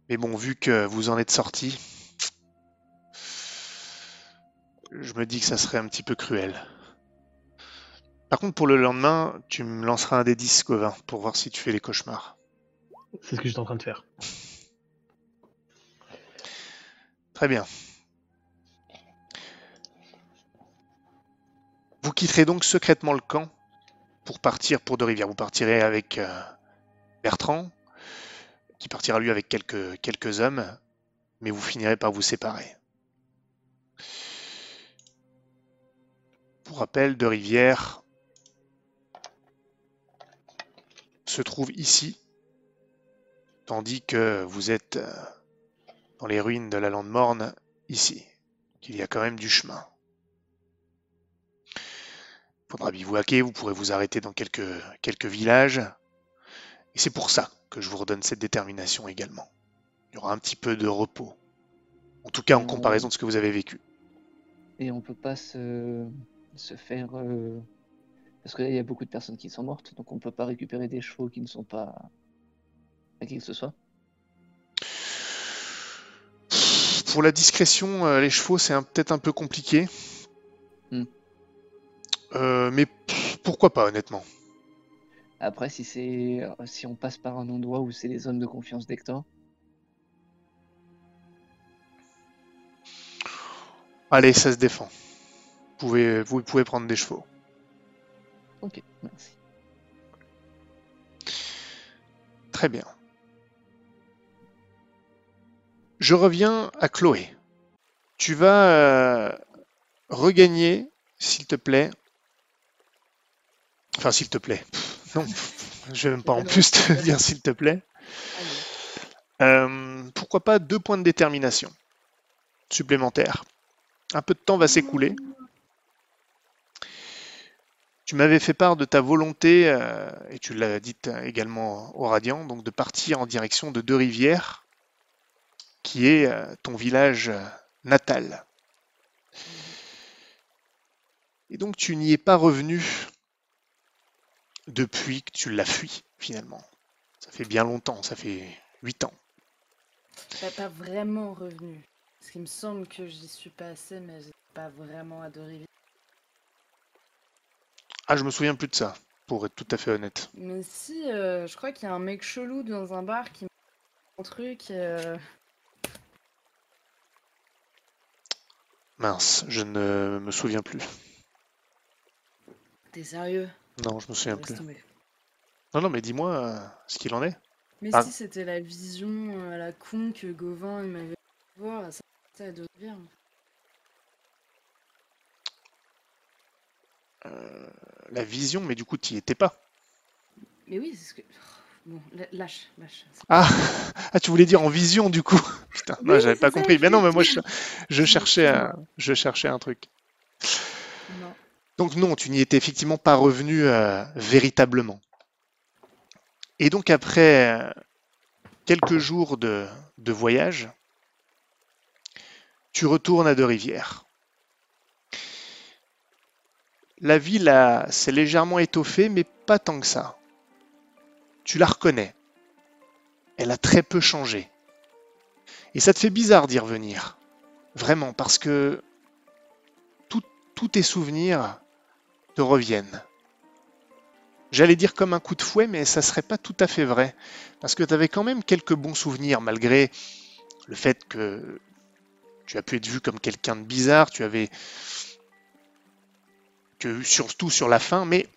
Mais bon, vu que vous en êtes sorti, je me dis que ça serait un petit peu cruel. Par contre, pour le lendemain, tu me lanceras un des 10, Gauvin, pour voir si tu fais les cauchemars. C'est ce que j'étais en train de faire. Très bien. Vous quitterez donc secrètement le camp pour partir pour Deux-Rivières. Vous partirez avec euh, Bertrand, qui partira lui avec quelques, quelques hommes, mais vous finirez par vous séparer. Pour rappel, Deux-Rivières se trouve ici, tandis que vous êtes euh, dans les ruines de la lande morne ici. qu'il y a quand même du chemin. Il faudra bivouaquer, vous pourrez vous arrêter dans quelques, quelques villages. Et c'est pour ça que je vous redonne cette détermination également. Il y aura un petit peu de repos. En tout cas, en comparaison de ce que vous avez vécu. Et on peut pas se, se faire. euh, Parce que là, il y a beaucoup de personnes qui sont mortes, donc on peut pas récupérer des chevaux qui ne sont pas. à qui que ce soit. Pour la discrétion, euh, les chevaux, c'est peut-être un peu compliqué. Hmm. Euh, mais pff, pourquoi pas, honnêtement. Après, si c'est si on passe par un endroit où c'est les zones de confiance d'Hector, Allez, ça se défend. Vous pouvez, vous pouvez prendre des chevaux. ok, merci. Très bien. Je reviens à Chloé. Tu vas euh, regagner, s'il te plaît. Enfin, s'il te plaît. Pff, non, *laughs* je vais même pas en plus te dire s'il te plaît. Euh, pourquoi pas deux points de détermination supplémentaires. Un peu de temps va s'écouler. Tu m'avais fait part de ta volonté, euh, et tu l'as dit également au Radiant, donc de partir en direction de Deux-Rivières, qui est euh, ton village euh, natal. Et donc tu n'y es pas revenu depuis que tu l'as fui, finalement. Ça fait bien longtemps, ça fait huit ans. Pas, pas vraiment revenu. Parce qu'il me semble que j'y suis passé, mais j'ai pas vraiment à. Ah, je me souviens plus de ça, pour être tout à fait honnête. Mais si, euh, je crois qu'il y a un mec chelou dans un bar qui un truc. euh, Mince, je ne me souviens plus. T'es sérieux? Non, je me souviens plus. tomber. Non, non, mais dis-moi euh, ce qu'il en est. Mais Ah. si c'était la vision euh, à la con que Gauvin m'avait voir, ça ça à deux La vision, mais du coup, tu n'y étais pas. Mais oui, c'est ce que. Bon, la- lâche, lâche. Ah, *laughs* ah, tu voulais dire en vision, du coup. *laughs* Putain, non, Oui, j'avais pas ça, compris. Mais non, mais moi, je, cherchais, un, je cherchais un truc. Non. Donc non, tu n'y étais effectivement pas revenu euh, véritablement. Et donc après euh, quelques jours de, de voyage, tu retournes à Deux-Rivières. La ville s'est légèrement étoffée, mais pas tant que ça. Tu la reconnais. Elle a très peu changé. Et ça te fait bizarre d'y revenir. Vraiment, parce que tous tes souvenirs te reviennent. J'allais dire comme un coup de fouet, mais ça serait pas tout à fait vrai. Parce que tu avais quand même quelques bons souvenirs, malgré le fait que tu as pu être vu comme quelqu'un de bizarre, tu avais surtout sur la fin, mais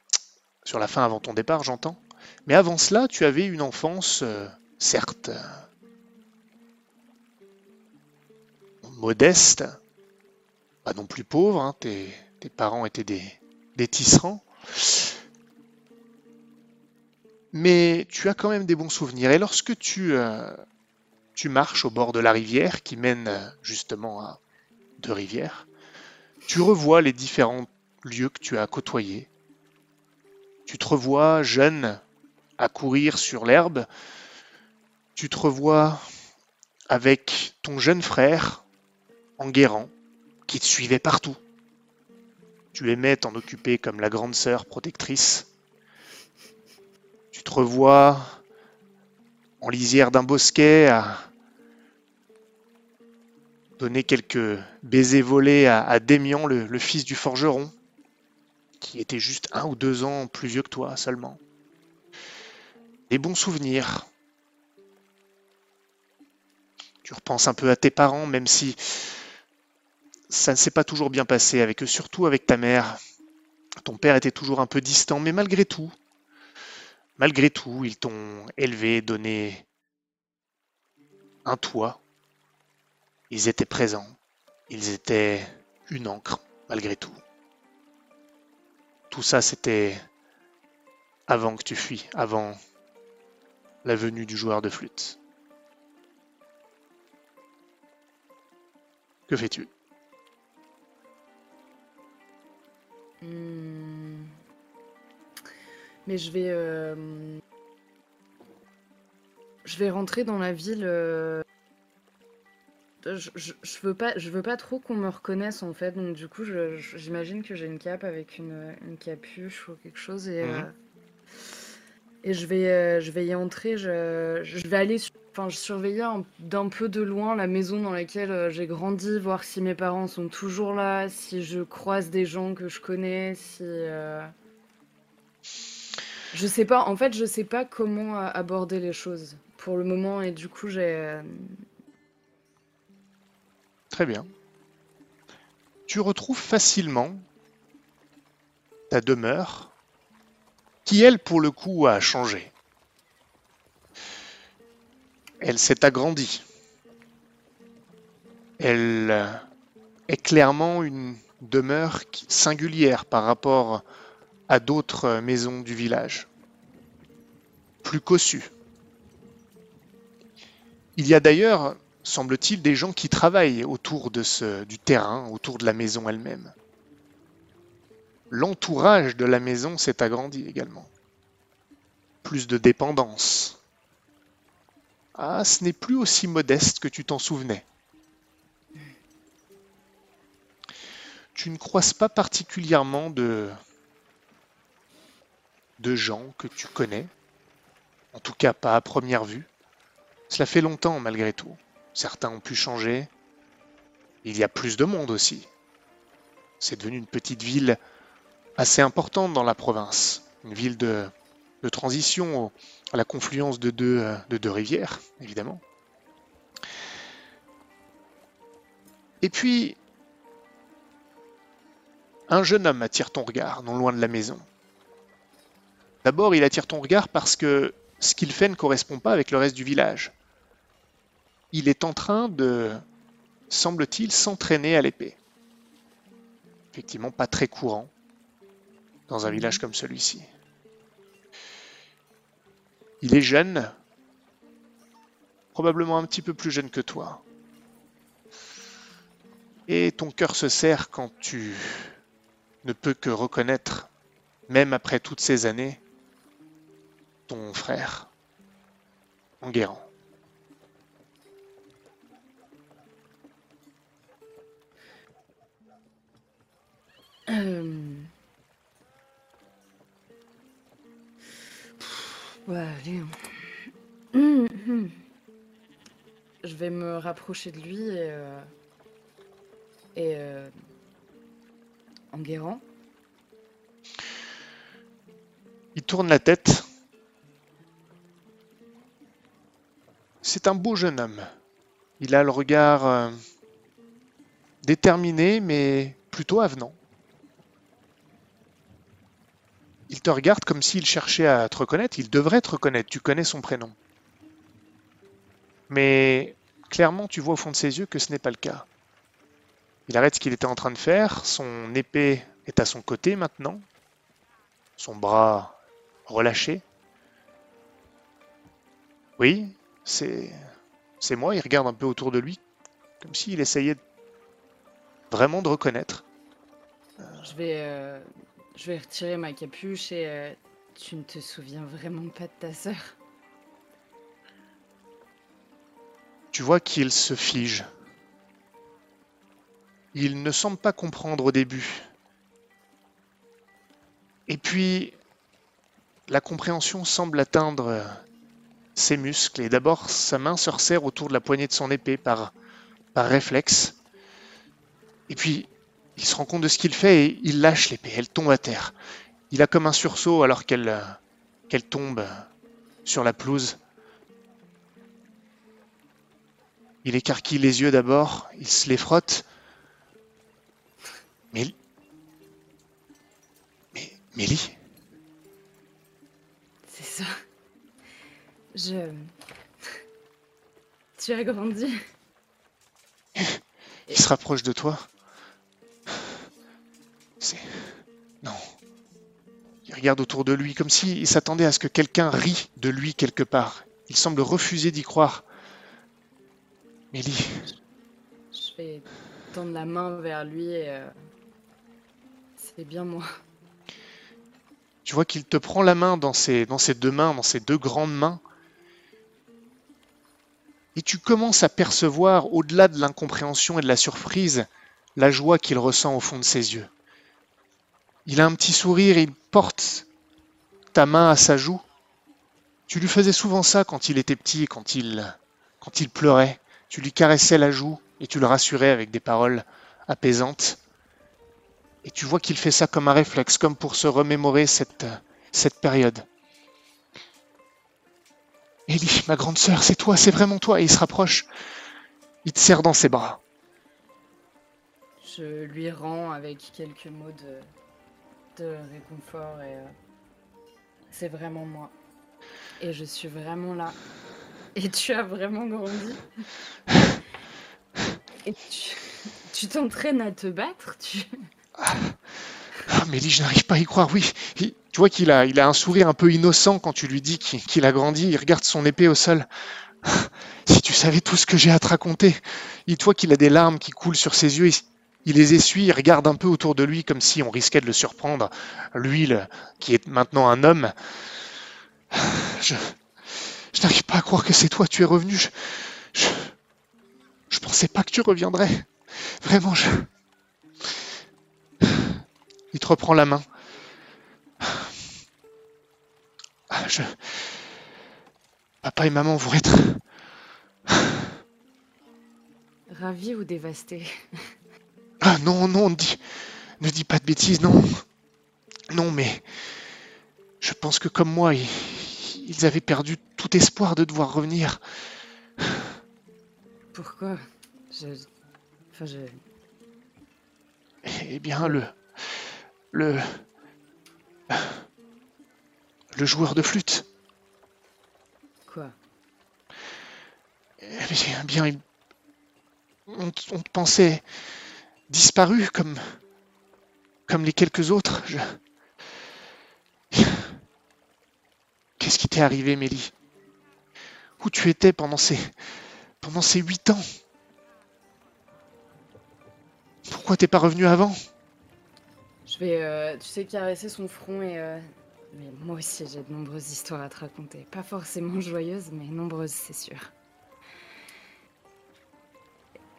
sur la fin avant ton départ, j'entends. Mais avant cela, tu avais une enfance, euh, certes, euh, modeste, pas non plus pauvre, hein, tes, tes parents étaient des, des tisserands. Mais tu as quand même des bons souvenirs. Et lorsque tu, euh, tu marches au bord de la rivière qui mène justement à deux rivières, tu revois les différents lieux que tu as côtoyés. Tu te revois jeune à courir sur l'herbe. Tu te revois avec ton jeune frère, Enguerrand, qui te suivait partout. Tu aimais t'en occuper comme la grande sœur protectrice. Tu te revois en lisière d'un bosquet à donner quelques baisers volés à, à le fils du forgeron, qui était juste un ou deux ans plus vieux que toi seulement. Des bons souvenirs. Tu repenses un peu à tes parents, même si ça ne s'est pas toujours bien passé avec eux, surtout avec ta mère. Ton père était toujours un peu distant, mais malgré tout, malgré tout, ils t'ont élevé, donné un toit. Ils étaient présents. Ils étaient une encre, malgré tout. Tout ça, c'était avant que tu fuis, avant la venue du joueur de flûte. Que fais-tu? Hmm. Mais je vais. euh, Je vais rentrer dans la ville. euh, Je, je- je veux pas, je veux pas trop qu'on me reconnaisse en fait, donc du coup, j'imagine que j'ai une cape avec une, une capuche ou quelque chose et, Mhm. euh, et je vais, euh, je vais y entrer. Je, je vais aller, enfin, je surveiller un- d'un peu de loin la maison dans laquelle euh, j'ai grandi, voir si mes parents sont toujours là, si je croise des gens que je connais, si. euh, Je sais pas, en fait, je sais pas comment aborder les choses pour le moment et du coup, j'ai. Très bien. Tu retrouves facilement ta demeure, qui elle, pour le coup, a changé. Elle s'est agrandie. Elle euh, est clairement une demeure singulière par rapport à d'autres maisons du village. Plus cossue. Il y a d'ailleurs semble-t-il, des gens qui travaillent autour de ce, du terrain, autour de la maison elle-même. l'entourage de la maison s'est agrandi également. Plus de dépendance. Ah, ce n'est plus aussi modeste que tu t'en souvenais. Tu ne croises pas particulièrement de, de gens que tu connais, en tout cas pas à première vue. Cela fait longtemps malgré tout. Certains ont pu changer. Il y a plus de monde aussi. C'est devenu une petite ville assez importante dans la province. Une ville de, transition à la confluence euh, de deux rivières, évidemment. Et puis, un jeune homme attire ton regard, non loin de la maison. D'abord, il attire ton regard parce que ce qu'il fait ne correspond pas avec le reste du village. Il est en train de, semble-t-il, s'entraîner à l'épée. Effectivement, pas très courant dans un village comme celui-ci. Il est jeune, probablement un petit peu plus jeune que toi. Et ton cœur se serre quand tu ne peux que reconnaître, même après toutes ces années, ton frère, Enguerrand. Euh... Ouais, allez. Hum, hum. Je vais me rapprocher de lui et. Euh... Et. Euh... Enguerrand. Il tourne la tête. C'est un beau jeune homme. Il a le regard euh, déterminé, mais plutôt avenant. Il te regarde comme s'il cherchait à te reconnaître. Il devrait te reconnaître. Tu connais son prénom. Mais clairement, tu vois au fond de ses yeux que ce n'est pas le cas. Il arrête ce qu'il était en train de faire. Son épée est à son côté maintenant. Son bras relâché. Oui, c'est moi. Il regarde un peu autour de lui, comme s'il essayait vraiment de reconnaître. Je vais, euh, je vais retirer ma capuche et euh, tu ne te souviens vraiment pas de ta sœur. Tu vois qu'il se fige. Il ne semble pas comprendre au début. Et puis, la compréhension semble atteindre ses muscles, et d'abord sa main se resserre autour de la poignée de son épée par, par réflexe. Et puis, il se rend compte de ce qu'il fait et il lâche l'épée, elle tombe à terre. Il a comme un sursaut alors qu'elle qu'elle tombe sur la pelouse. Il écarquille les yeux d'abord, il se les frotte. Mais. Mais. Mélie C'est ça. Je. Tu as grandi. Il se rapproche de toi. C'est. Non. Il regarde autour de lui comme s'il s'attendait à ce que quelqu'un rie de lui quelque part. Il semble refuser d'y croire. Mélie, Je vais tendre la main vers lui et. euh, C'est bien moi. tu vois qu'il te prend la main dans ses, dans ses deux mains, dans ses deux grandes mains. Et tu commences à percevoir, au-delà de l'incompréhension et de la surprise, la joie qu'il ressent au fond de ses yeux. Il a un petit sourire il porte ta main à sa joue. Tu lui faisais souvent ça quand il était petit, quand il, quand il pleurait. Tu lui caressais la joue et tu le rassurais avec des paroles apaisantes. Et tu vois qu'il fait ça comme un réflexe, comme pour se remémorer cette, cette période. Ellie, ma grande sœur, c'est toi, c'est vraiment toi. Et il se rapproche. Il te serre dans ses bras. Je lui rends avec quelques mots de, de réconfort et euh, c'est vraiment moi. Et je suis vraiment là. Et tu as vraiment grandi. Et tu tu t'entraînes à te battre tu... Ah, Mélie, je n'arrive pas à y croire. Oui, tu vois qu'il a, il a un sourire un peu innocent quand tu lui dis qu'il a grandi. Il regarde son épée au sol. *laughs* Si tu savais tout ce que j'ai à te raconter. Il te voit qu'il a des larmes qui coulent sur ses yeux. Il les essuie, il regarde un peu autour de lui comme si on risquait de le surprendre. Lui, le- qui est maintenant un homme. *sighs* Je, n'arrive pas à croire que c'est toi, tu es revenu. Je, je, pensais pas que tu reviendrais. Vraiment, je. *sighs* Il te reprend la main. *sighs* Je. Papa et maman vont être. Ravi ou dévasté *laughs* Ah non, non, ne dis, ne dis pas de bêtises, non. Non, mais je pense que comme moi, ils, ils avaient perdu tout espoir de devoir revenir. Pourquoi? Je. Enfin, je. Eh bien, le, le, le joueur de flûte. Quoi? Eh bien, il- on, on te pensait disparu comme, comme les quelques autres. Je... Qu'est-ce qui t'est arrivé, Mélie? Où tu étais pendant ces, pendant ces huit ans? Pourquoi t'es pas revenu avant? Je vais, euh, tu sais, caresser son front et. euh, Mais moi aussi, j'ai de nombreuses histoires à te raconter. Pas forcément joyeuses, mais nombreuses, c'est sûr.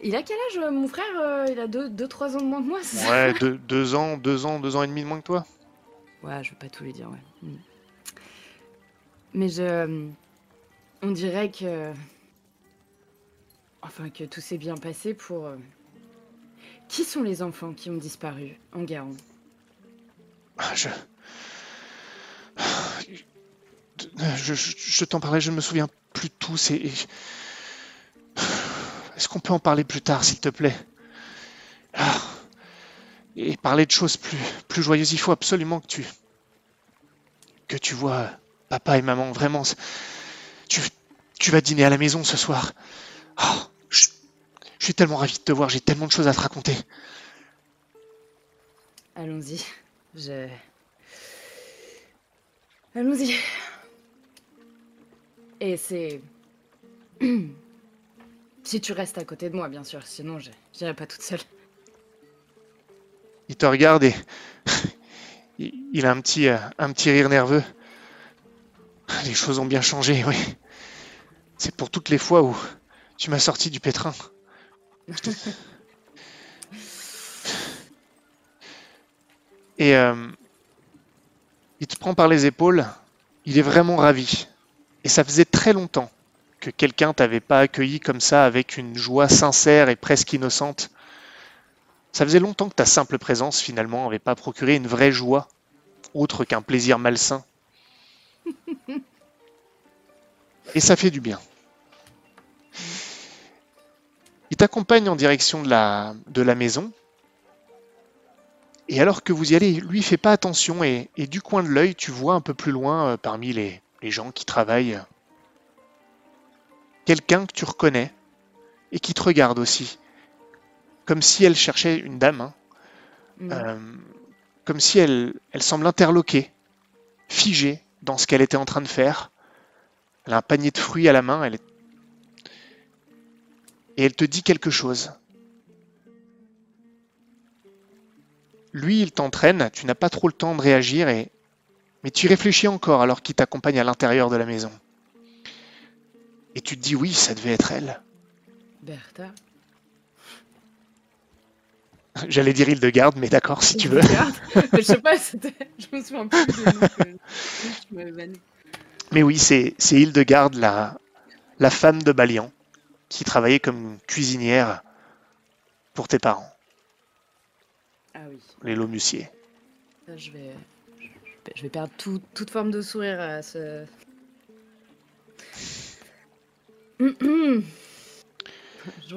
Il a quel âge, mon frère Euh, Il a 2-3 ans de moins que moi, c'est ça Ouais, *laughs* deux, deux ans, deux ans, deux ans et demi de moins que toi. Ouais, je veux pas tout lui dire, ouais. Mm. Mais je. On dirait que. Enfin, que tout s'est bien passé pour. euh, Qui sont les enfants qui ont disparu en Garon Ah, Je. Je, je- je t'en parlais, je ne me souviens plus de tout. C'est. Est-ce qu'on peut en parler plus tard, s'il te plaît? Ah. Et parler de choses plus, plus joyeuses. Il faut absolument que tu. que tu vois papa et maman. Vraiment. Tu, tu vas dîner à la maison ce soir. Ah, je, je suis tellement ravi de te voir. J'ai tellement de choses à te raconter. Allons-y. Je. Allons-y. Et c'est. *clears throat* si tu restes à côté de moi, bien sûr. Sinon, je j'irai pas toute seule. Il te regarde et *laughs* il il a un petit, euh, un petit rire nerveux. Les choses ont bien changé, oui. C'est pour toutes les fois où tu m'as sorti du pétrin. *laughs* Et euh, il te prend par les épaules. Il est vraiment ravi. Et ça faisait très longtemps que quelqu'un t'avait pas accueilli comme ça avec une joie sincère et presque innocente. Ça faisait longtemps que ta simple présence, finalement, n'avait pas procuré une vraie joie, autre qu'un plaisir malsain. *laughs* Et ça fait du bien. Il t'accompagne en direction de la, de la maison. Et alors que vous y allez, lui fait pas attention et, et du coin de l'œil, tu vois un peu plus loin, euh, parmi les, les gens qui travaillent, quelqu'un que tu reconnais et qui te regarde aussi, comme si elle cherchait une dame. hein. Mm. Euh, comme si elle, elle semble interloquée, figée dans ce qu'elle était en train de faire. Elle a un panier de fruits à la main, elle est... et elle te dit quelque chose. Lui, il t'entraîne, tu n'as pas trop le temps de réagir, et... mais tu y réfléchis encore alors qu'il t'accompagne à l'intérieur de la maison. Et tu te dis oui, ça devait être elle. Bertha. J'allais dire Hildegarde, mais d'accord, si tu veux. *laughs* Je sais pas. Je me souviens plus que- Je. Mais oui, c'est Hildegarde, la, la femme de Balian, qui travaillait comme cuisinière pour tes parents, Ah oui. les Lomussiers. Ça, je vais. je vais- Je vais perdre tout- toute forme de sourire à ce. Joie,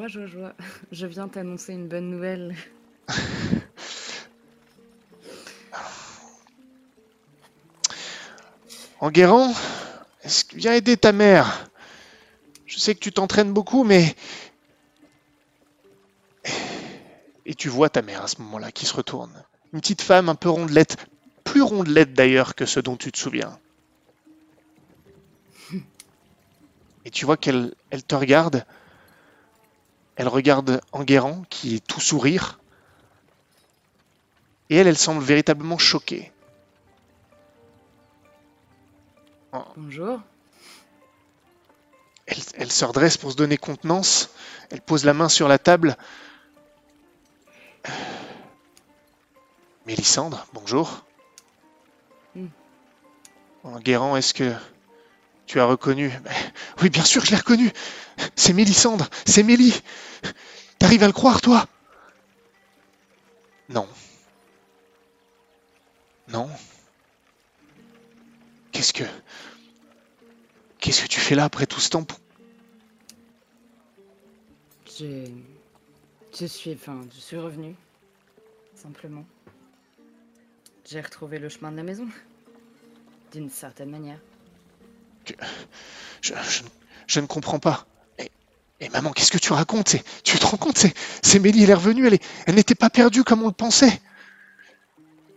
joie, joie. Je viens t'annoncer une bonne nouvelle. *laughs* Enguerrand, viens aider ta mère Je sais que tu t'entraînes beaucoup, mais... Et tu vois ta mère à ce moment-là qui se retourne. Une petite femme un peu rondelette, plus rondelette d'ailleurs que ce dont tu te souviens. Et tu vois qu'elle elle te regarde. Elle regarde Enguerrand qui est tout sourire. Et elle, elle semble véritablement choquée. Bonjour. Elle, elle se redresse pour se donner contenance. Elle pose la main sur la table. Mélissandre, bonjour. Hmm. En Guérand, est-ce que tu as reconnu *laughs* Oui, bien sûr, je l'ai reconnu. C'est Mélissandre, c'est Mélie. T'arrives à le croire, toi? Non. Non. Qu'est-ce que... Qu'est-ce que tu fais là après tout ce temps pour- Je. Je suis. Enfin, je suis revenu. Simplement. J'ai retrouvé le chemin de la maison. D'une certaine manière. Je, je, je ne comprends pas. Et, et maman, qu'est-ce que tu racontes? Tu te rends compte? C'est Mélie, elle est revenue, elle, n'était pas perdue comme on le pensait.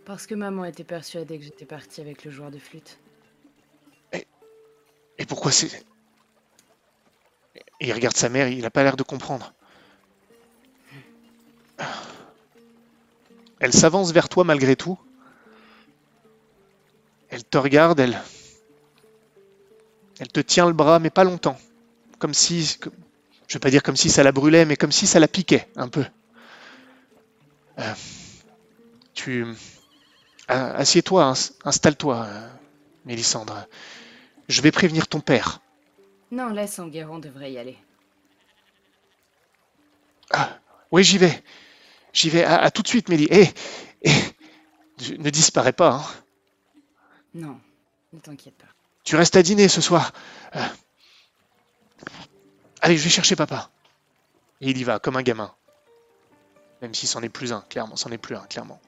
Parce que maman était persuadée que j'étais partie avec le joueur de flûte. Et pourquoi c'est... Il regarde sa mère, il n'a pas l'air de comprendre. Elle s'avance vers toi malgré tout. Elle te regarde, elle... Elle te tient le bras, mais pas longtemps. Comme si... Je vais pas dire comme si ça la brûlait, mais comme si ça la piquait un peu. Euh, Tu... Ah, Assieds-toi, ins- installe-toi, euh, Mélissandre. Je vais prévenir ton père. Non, laisse Enguerrand devrait y aller. Ah, oui, j'y vais. J'y vais. À, à tout de suite, Mélie. Eh, eh, je- ne disparais pas. hein. Non, ne t'inquiète pas. Tu restes à dîner ce soir. Euh, Allez, je vais chercher papa. Et il y va, comme un gamin. Même si c'en est plus un, clairement. C'en est plus un, clairement.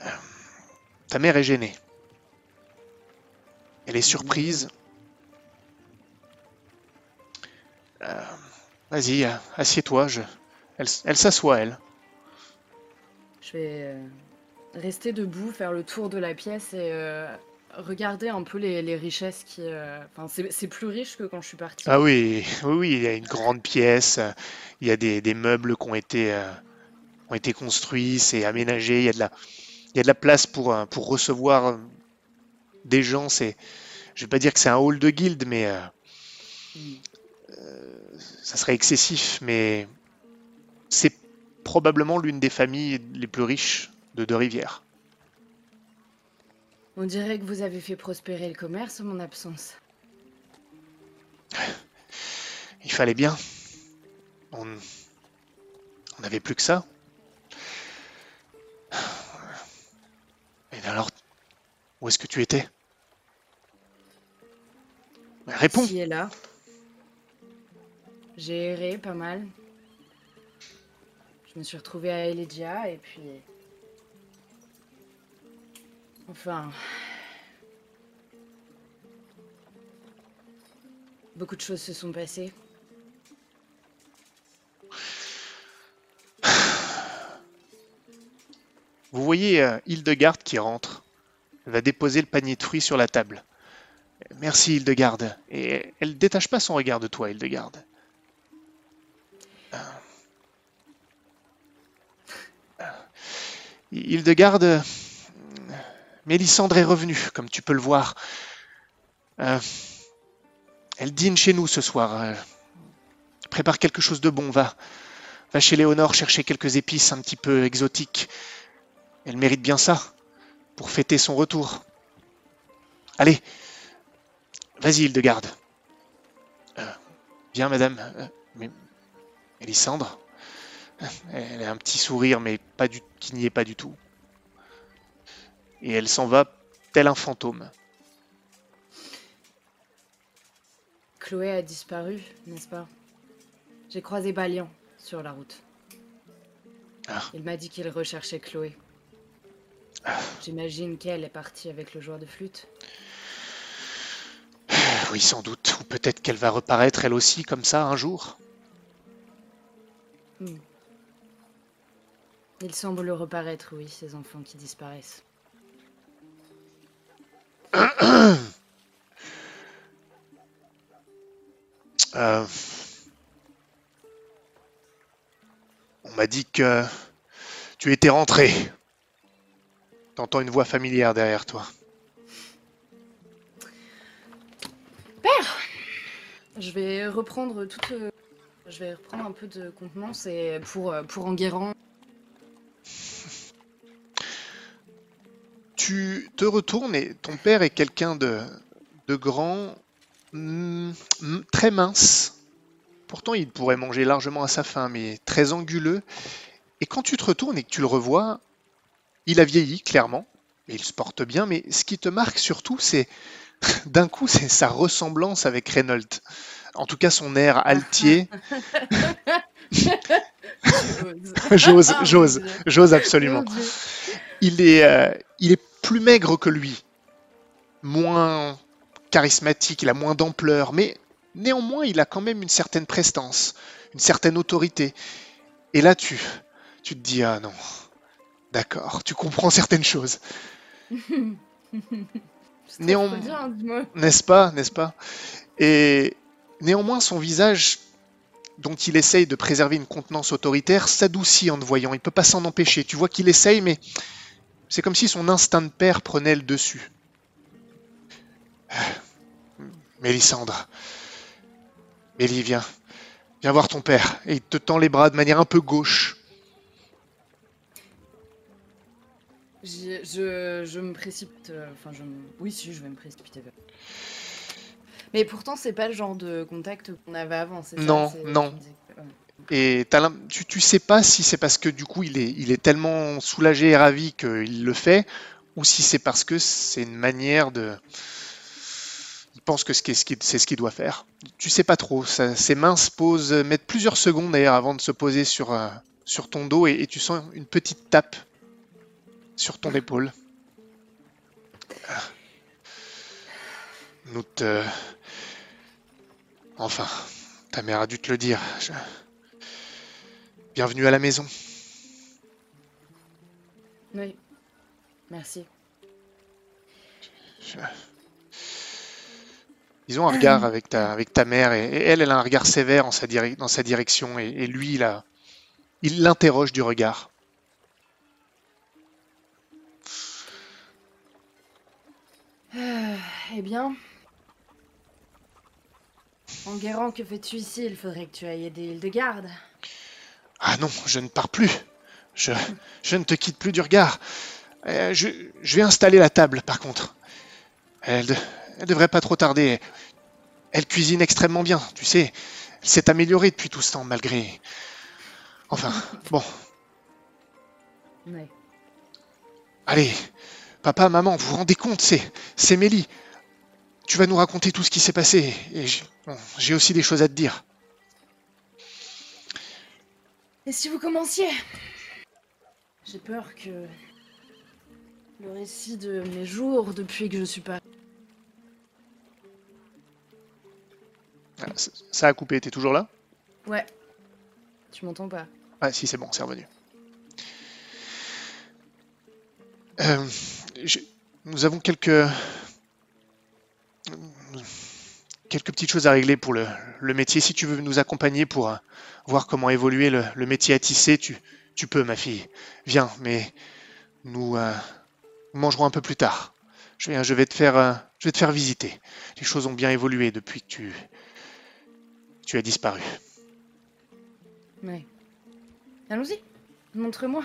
Euh, ta mère est gênée. Elle est surprise. Euh, Vas-y, assieds-toi. Je... Elle, s'assoit, elle. Je vais rester debout, faire le tour de la pièce et regarder un peu les, richesses qui. euh, Enfin, c'est plus riche que quand je suis partie. Ah oui, oui, il y a une grande pièce, il y a des, meubles qui ont été, euh, ont été construits, c'est aménagé, il y a de la, il y a de la place pour, euh, pour recevoir des gens. C'est, je vais pas dire que c'est un hall de guilde, mais ça serait excessif, mais c'est probablement l'une des familles les plus riches de Deux-Rivières. On dirait que vous avez fait prospérer le commerce en mon absence. Il fallait bien. On on n'avait plus que ça. Et alors, où est-ce que tu étais? Mais Réponds. Qui est là J'ai erré pas mal. Je me suis retrouvée à Elegia et puis. Enfin. Beaucoup de choses se sont passées. Vous voyez euh, Hildegarde qui rentre. Elle va déposer le panier de fruits sur la table. Merci Hildegarde. Et elle détache pas son regard de toi, Hildegarde. Euh. Euh. Hildegarde, Mélissandre est revenue, comme tu peux le voir. Euh, elle dîne chez nous ce soir. Euh, prépare quelque chose de bon, va. Va chez Léonore chercher quelques épices un petit peu exotiques. Elle mérite bien ça, pour fêter son retour. Allez, vas-y, Hildegarde. Euh, viens, madame. Euh, mais, Mélissandre Elle a un petit sourire, mais pas du, qui n'y est pas du tout. Et elle s'en va tel un fantôme. Chloé a disparu, n'est-ce pas? J'ai croisé Balian sur la route. Ah. Il m'a dit qu'il recherchait Chloé. J'imagine qu'elle est partie avec le joueur de flûte. *sighs* Oui, sans doute. Ou peut-être qu'elle va reparaître elle aussi comme ça un jour. Hmm. Il semble reparaître, oui, ces enfants qui disparaissent. Euh, On m'a dit que Tu étais rentré. T'entends une voix familière derrière toi. Je vais reprendre toute. euh, Je vais reprendre un peu de contenance et pour, euh, pour Enguerrand. Tu te retournes et ton père est quelqu'un de, de grand, mm, mm, très mince. Pourtant, il pourrait manger largement à sa faim, mais très anguleux. Et quand tu te retournes et que tu le revois, il a vieilli, clairement. Et il se porte bien, mais ce qui te marque surtout, c'est *laughs* d'un coup, c'est sa ressemblance avec Reynolds. En tout cas, son air altier. *laughs* *laughs* J'ose, Ah, j'ose, Dieu. j'ose absolument. Il est, euh, il est plus maigre que lui, moins charismatique, il a moins d'ampleur, mais néanmoins il a quand même une certaine prestance, une certaine autorité. Et là tu, tu te dis ah non, d'accord, tu comprends certaines choses, *laughs* C'est trop Néanm- trop bien, dis-moi. n'est-ce pas, n'est-ce pas? Et néanmoins son visage dont il essaye de préserver une contenance autoritaire s'adoucit en te voyant. Il peut pas s'en empêcher. Tu vois qu'il essaye, mais c'est comme si son instinct de père prenait le dessus. Mélissandre. Mélie, viens. Viens voir ton père. Et il te tend les bras de manière un peu gauche. Je, je me précipite. euh, Enfin, je me- Oui, si, je vais me précipiter. Mais pourtant, c'est pas le genre de contact qu'on avait avant, ça Non, non. ouais. Et tu, sais pas si c'est parce que du coup il est, il est tellement soulagé et ravi qu'il le fait, ou si c'est parce que c'est une manière de. Il pense que c'est ce qu'il doit faire. Tu sais pas trop. Ses mains se posent, mettent plusieurs secondes d'ailleurs avant de se poser sur, euh, ton dos et, tu sens une petite tape sur ton épaule. Ah. Nous te. Enfin, ta mère a dû te le dire. Bienvenue à la maison. Oui. Merci. Je- Ils ont un regard avec ta, avec ta mère et, et elle, elle a un regard sévère en sa direc- dans sa direction et, et lui, il a- il l'interroge du regard. Euh, eh bien. Enguerrand, que fais-tu ici? Il faudrait que tu ailles aider Hildegarde. Ah non, je ne pars plus. Je, je ne te quitte plus du regard. Euh, je, je vais installer la table, par contre. Elle, de- elle devrait pas trop tarder. Elle cuisine extrêmement bien, tu sais. Elle s'est améliorée depuis tout ce temps, malgré. Enfin, bon, Ouais. Allez, papa, maman, vous vous rendez compte, c'est, c'est Mélie. Tu vas nous raconter tout ce qui s'est passé. Et j'ai, bon, j'ai aussi des choses à te dire. Et si vous commenciez J'ai peur que le récit de mes jours depuis que je suis pas. Ah, Ça a coupé, t'es toujours là Ouais. Tu m'entends pas Ah si, c'est bon, c'est revenu. Euh, nous avons quelques... quelques petites choses à régler pour le, le métier. Si tu veux nous accompagner pour euh, voir comment évoluer le, le métier à tisser, tu, tu peux, ma fille. Viens, mais nous, euh, mangerons un peu plus tard. Je vais, je vais te faire, euh, je vais te faire visiter. Les choses ont bien évolué depuis que tu, tu as disparu. Allons-y. Montre-moi.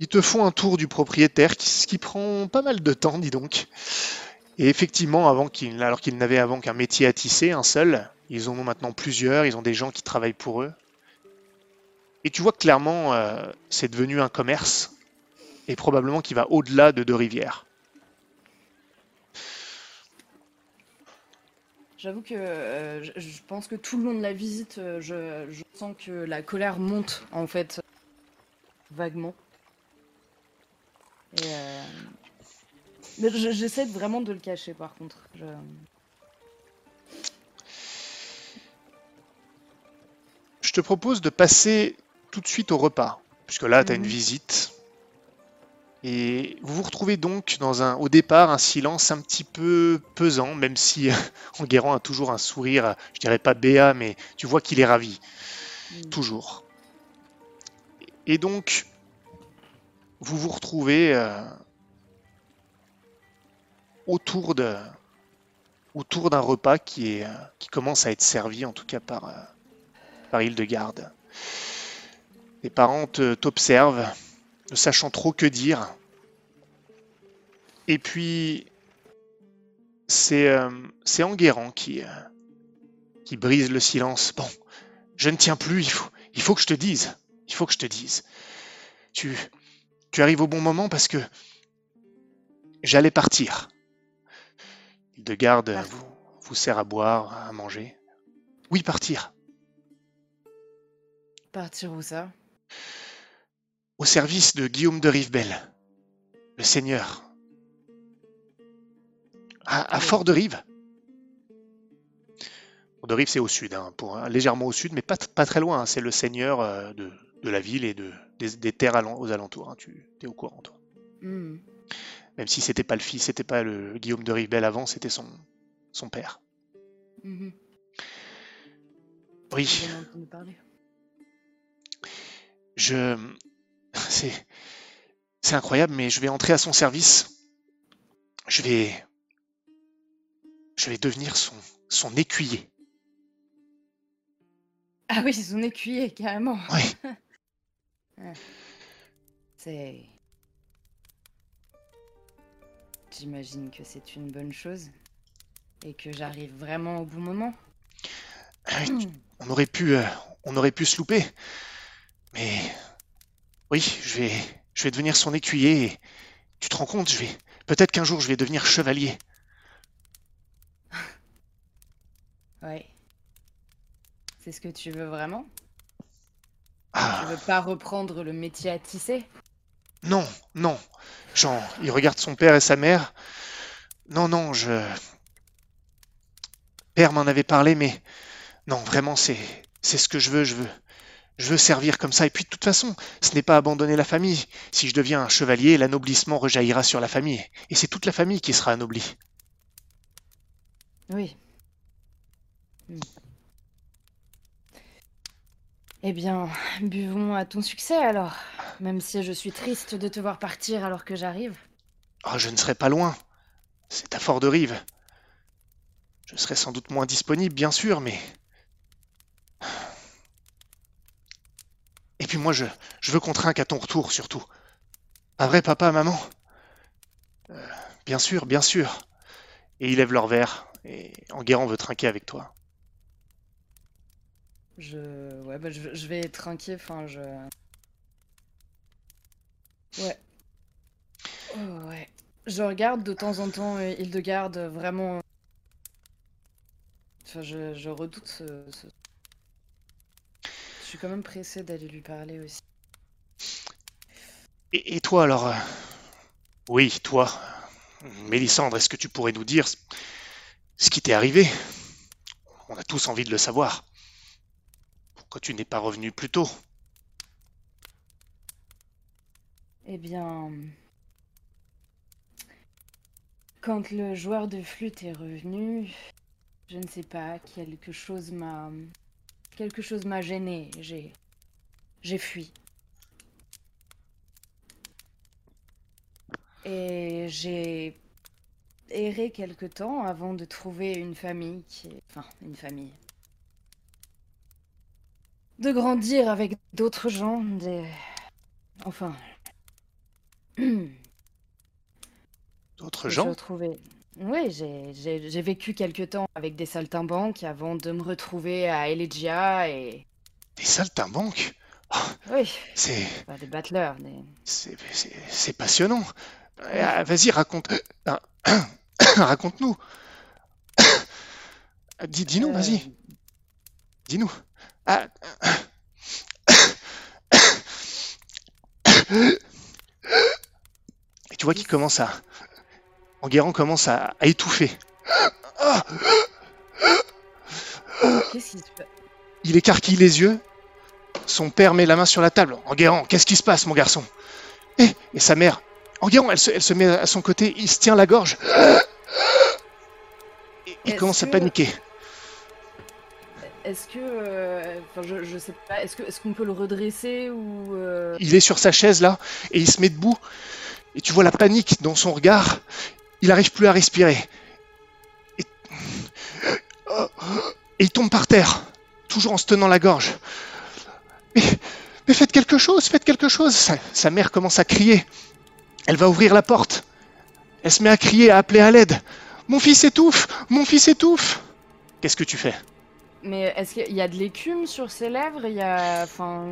Ils te font un tour du propriétaire, ce qui prend pas mal de temps, dis donc. Et effectivement, avant alors qu'ils n'avaient avant qu'un métier à tisser, un seul, ils en ont maintenant plusieurs, ils ont des gens qui travaillent pour eux. Et tu vois clairement, euh, c'est devenu un commerce, et probablement qui va au-delà de deux rivières. J'avoue que euh, je, pense que tout le long de la visite, euh, je, sens que la colère monte en fait vaguement. Et j'essaie vraiment de le cacher par contre. Je- Je te propose de passer tout de suite au repas, puisque là, tu as une Mhm. visite. Et vous vous retrouvez donc dans un, au départ un silence un petit peu pesant, même si *laughs* Enguerrand a toujours un sourire, je dirais pas béat, mais tu vois qu'il est ravi, Mm. toujours. Et donc, vous vous retrouvez euh, autour de autour d'un repas qui est qui commence à être servi en tout cas par euh, par Hildegarde. Les parents t'observent, ne sachant trop que dire. Et puis c'est euh, c'est Enguerrand qui euh, qui brise le silence. Bon, je ne tiens plus. Il faut il faut que je te dise. Il faut que je te dise. Tu tu arrives au bon moment parce que j'allais partir. Hildegarde Partir. vous, vous sert à boire, à manger. Oui, partir. Partir où ça? Au service de Guillaume de Rivebelle, le seigneur. À, à Oui. Fort-de-Rive. Fort-de-Rive, c'est au sud, hein, pour, légèrement au sud, mais pas, très loin. hein. C'est le seigneur euh, de, de la ville et de, des, des terres aux alentours. hein. Tu es au courant, toi. Hmm. Même si c'était pas le fils, c'était pas le Guillaume de Rivebelle avant, c'était son, son père. Mhm. Oui. Je. C'est. C'est incroyable, mais je vais entrer à son service. Je vais. Je vais devenir son, son écuyer. Ah oui, son écuyer, carrément. Oui. *laughs* C'est. J'imagine que c'est une bonne chose. Et que j'arrive vraiment au bon moment. *clears throat* On aurait pu. euh, on aurait pu se louper. Mais. Oui, je vais. Je vais devenir son écuyer et. Tu te rends compte, je vais. Peut-être qu'un jour je vais devenir chevalier. *laughs* Ouais. C'est ce que tu veux vraiment? Tu Ah, veux pas reprendre le métier à tisser? Non, non. Jean, il regarde son père et sa mère. Non, non, je. Père m'en avait parlé, mais non, vraiment, c'est c'est ce que je veux. Je veux, je veux servir comme ça. Et puis, de toute façon, ce n'est pas abandonner la famille. Si je deviens un chevalier, l'anoblissement rejaillira sur la famille, et c'est toute la famille qui sera anoblie. Oui. Eh bien, *laughs* buvons à ton succès alors. Même si je suis triste de te voir partir alors que j'arrive. Oh, je ne serai pas loin. C'est à Fort-de-Rive. Je serai sans doute moins disponible, bien sûr, mais. Et puis moi, je, je veux qu'on trinque à ton retour, surtout. Pas vrai, papa, maman Euh, Bien sûr, bien sûr. Et ils lèvent leur verre, et Enguerrand veut trinquer avec toi. Je. Ouais, bah, je, vais trinquer, enfin, je. Ouais. Oh, ouais. Je regarde de temps en temps euh, Hildegarde, vraiment. Enfin, je, redoute ce, Je suis quand même pressée d'aller lui parler aussi. Et, et toi, alors euh, Oui, toi. Mélissandre, est-ce que tu pourrais nous dire ce qui t'est arrivé? On a tous envie de le savoir. Tu n'es pas revenu plus tôt? Eh bien. Quand le joueur de flûte est revenu, je ne sais pas, quelque chose m'a. Quelque chose m'a gêné. J'ai. J'ai fui. Et j'ai erré quelque temps avant de trouver une famille qui. Enfin, une famille. De grandir avec d'autres gens, des. Enfin. *clears throat* D'autres gens suis retrouvée- Oui, j'ai- vécu quelque temps avec des saltimbanques avant de me retrouver à Elegia et. Des saltimbanques Oui, C'est bah, des battleurs. Des... c'est- passionnant. Ah, Vas-y, raconte. ah, *clears throat* Raconte-nous. *clears throat* Dis- Dis-nous, Euh, vas-y, dis-nous. Ah. Et tu vois qu'il commence à. Enguerrand commence à, à étouffer. Ah Qu'est-ce qui se passe? Il écarquille les yeux. Son père met la main sur la table. Enguerrand, qu'est-ce qui se passe, mon garçon? Eh, Et sa mère. Enguerrand, elle se, elle se met à son côté. Il se tient la gorge. Et il commence à que- paniquer. Est-ce que, euh, enfin, je, sais pas, est-ce qu'on peut le redresser ou euh, Il est sur sa chaise là et il se met debout. Et tu vois la panique dans son regard. Il n'arrive plus à respirer. Et... il tombe par terre, toujours en se tenant la gorge. Mais, mais faites quelque chose, faites quelque chose. Sa, sa mère commence à crier. Elle va ouvrir la porte. Elle se met à crier, à appeler à l'aide. Mon fils étouffe, mon fils étouffe. Qu'est-ce que tu fais? Mais est-ce qu'il y a de l'écume sur ses lèvres? Il y a, enfin,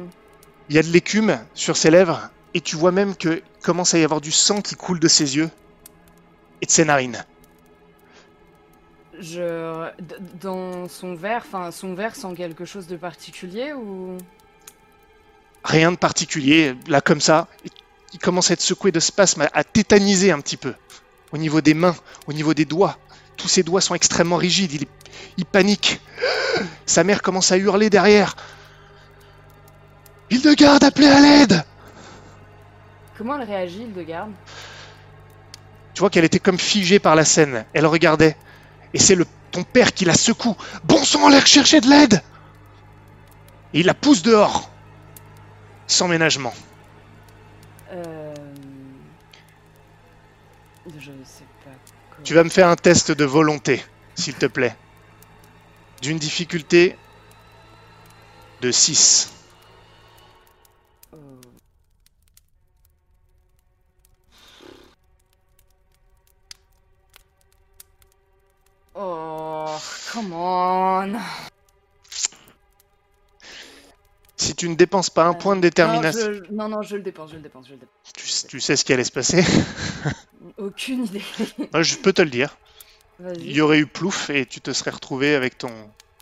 Il y a de l'écume sur ses lèvres et tu vois même que commence à y avoir du sang qui coule de ses yeux et de ses narines. je, d- dans son verre, enfin, son verre sent quelque chose de particulier ou? Rien de particulier, là comme ça, il commence à être secoué de spasmes, à- à tétaniser un petit peu. Au niveau des mains, au niveau des doigts. Tous ses doigts sont extrêmement rigides, il, panique. Sa mère commence à hurler derrière. Hildegarde, appelez à l'aide comment elle réagit, Hildegarde? Tu vois qu'elle était comme figée par la scène. Elle regardait. Et c'est le ton père qui la secoue. Bon sang, allez chercher de l'aide Et il la pousse dehors. Sans ménagement. Euh... Je sais. Tu vas me faire un test de volonté, s'il te plaît. D'une difficulté de 6. Euh, Oh, come on. Si tu ne dépenses pas un Euh, point de détermination, Non, je- non, non, je le dépense, je le dépense, je le dépense. tu, tu sais ce qui allait se passer. *laughs* Aucune idée. Moi, Je peux te le dire. Il y aurait eu plouf et tu te serais retrouvé avec ton,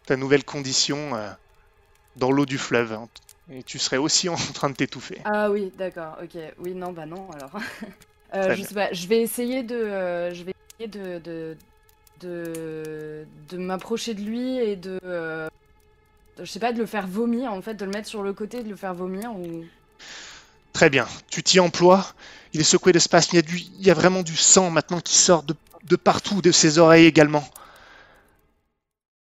ta nouvelle condition euh, dans l'eau du fleuve. hein. Et tu serais aussi en train de t'étouffer. Ah oui, d'accord, ok. Oui, non, bah non, alors. *laughs* Euh, je sais pas, je vais essayer de. je vais essayer de. de, de, de m'approcher de lui et de, euh, de- Je sais pas, de le faire vomir en fait, de le mettre sur le côté, de le faire vomir ou. Très bien, tu t'y emploies. Il est secoué d'espace. Il y, du, il y a vraiment du sang maintenant qui sort de, de partout, de ses oreilles également.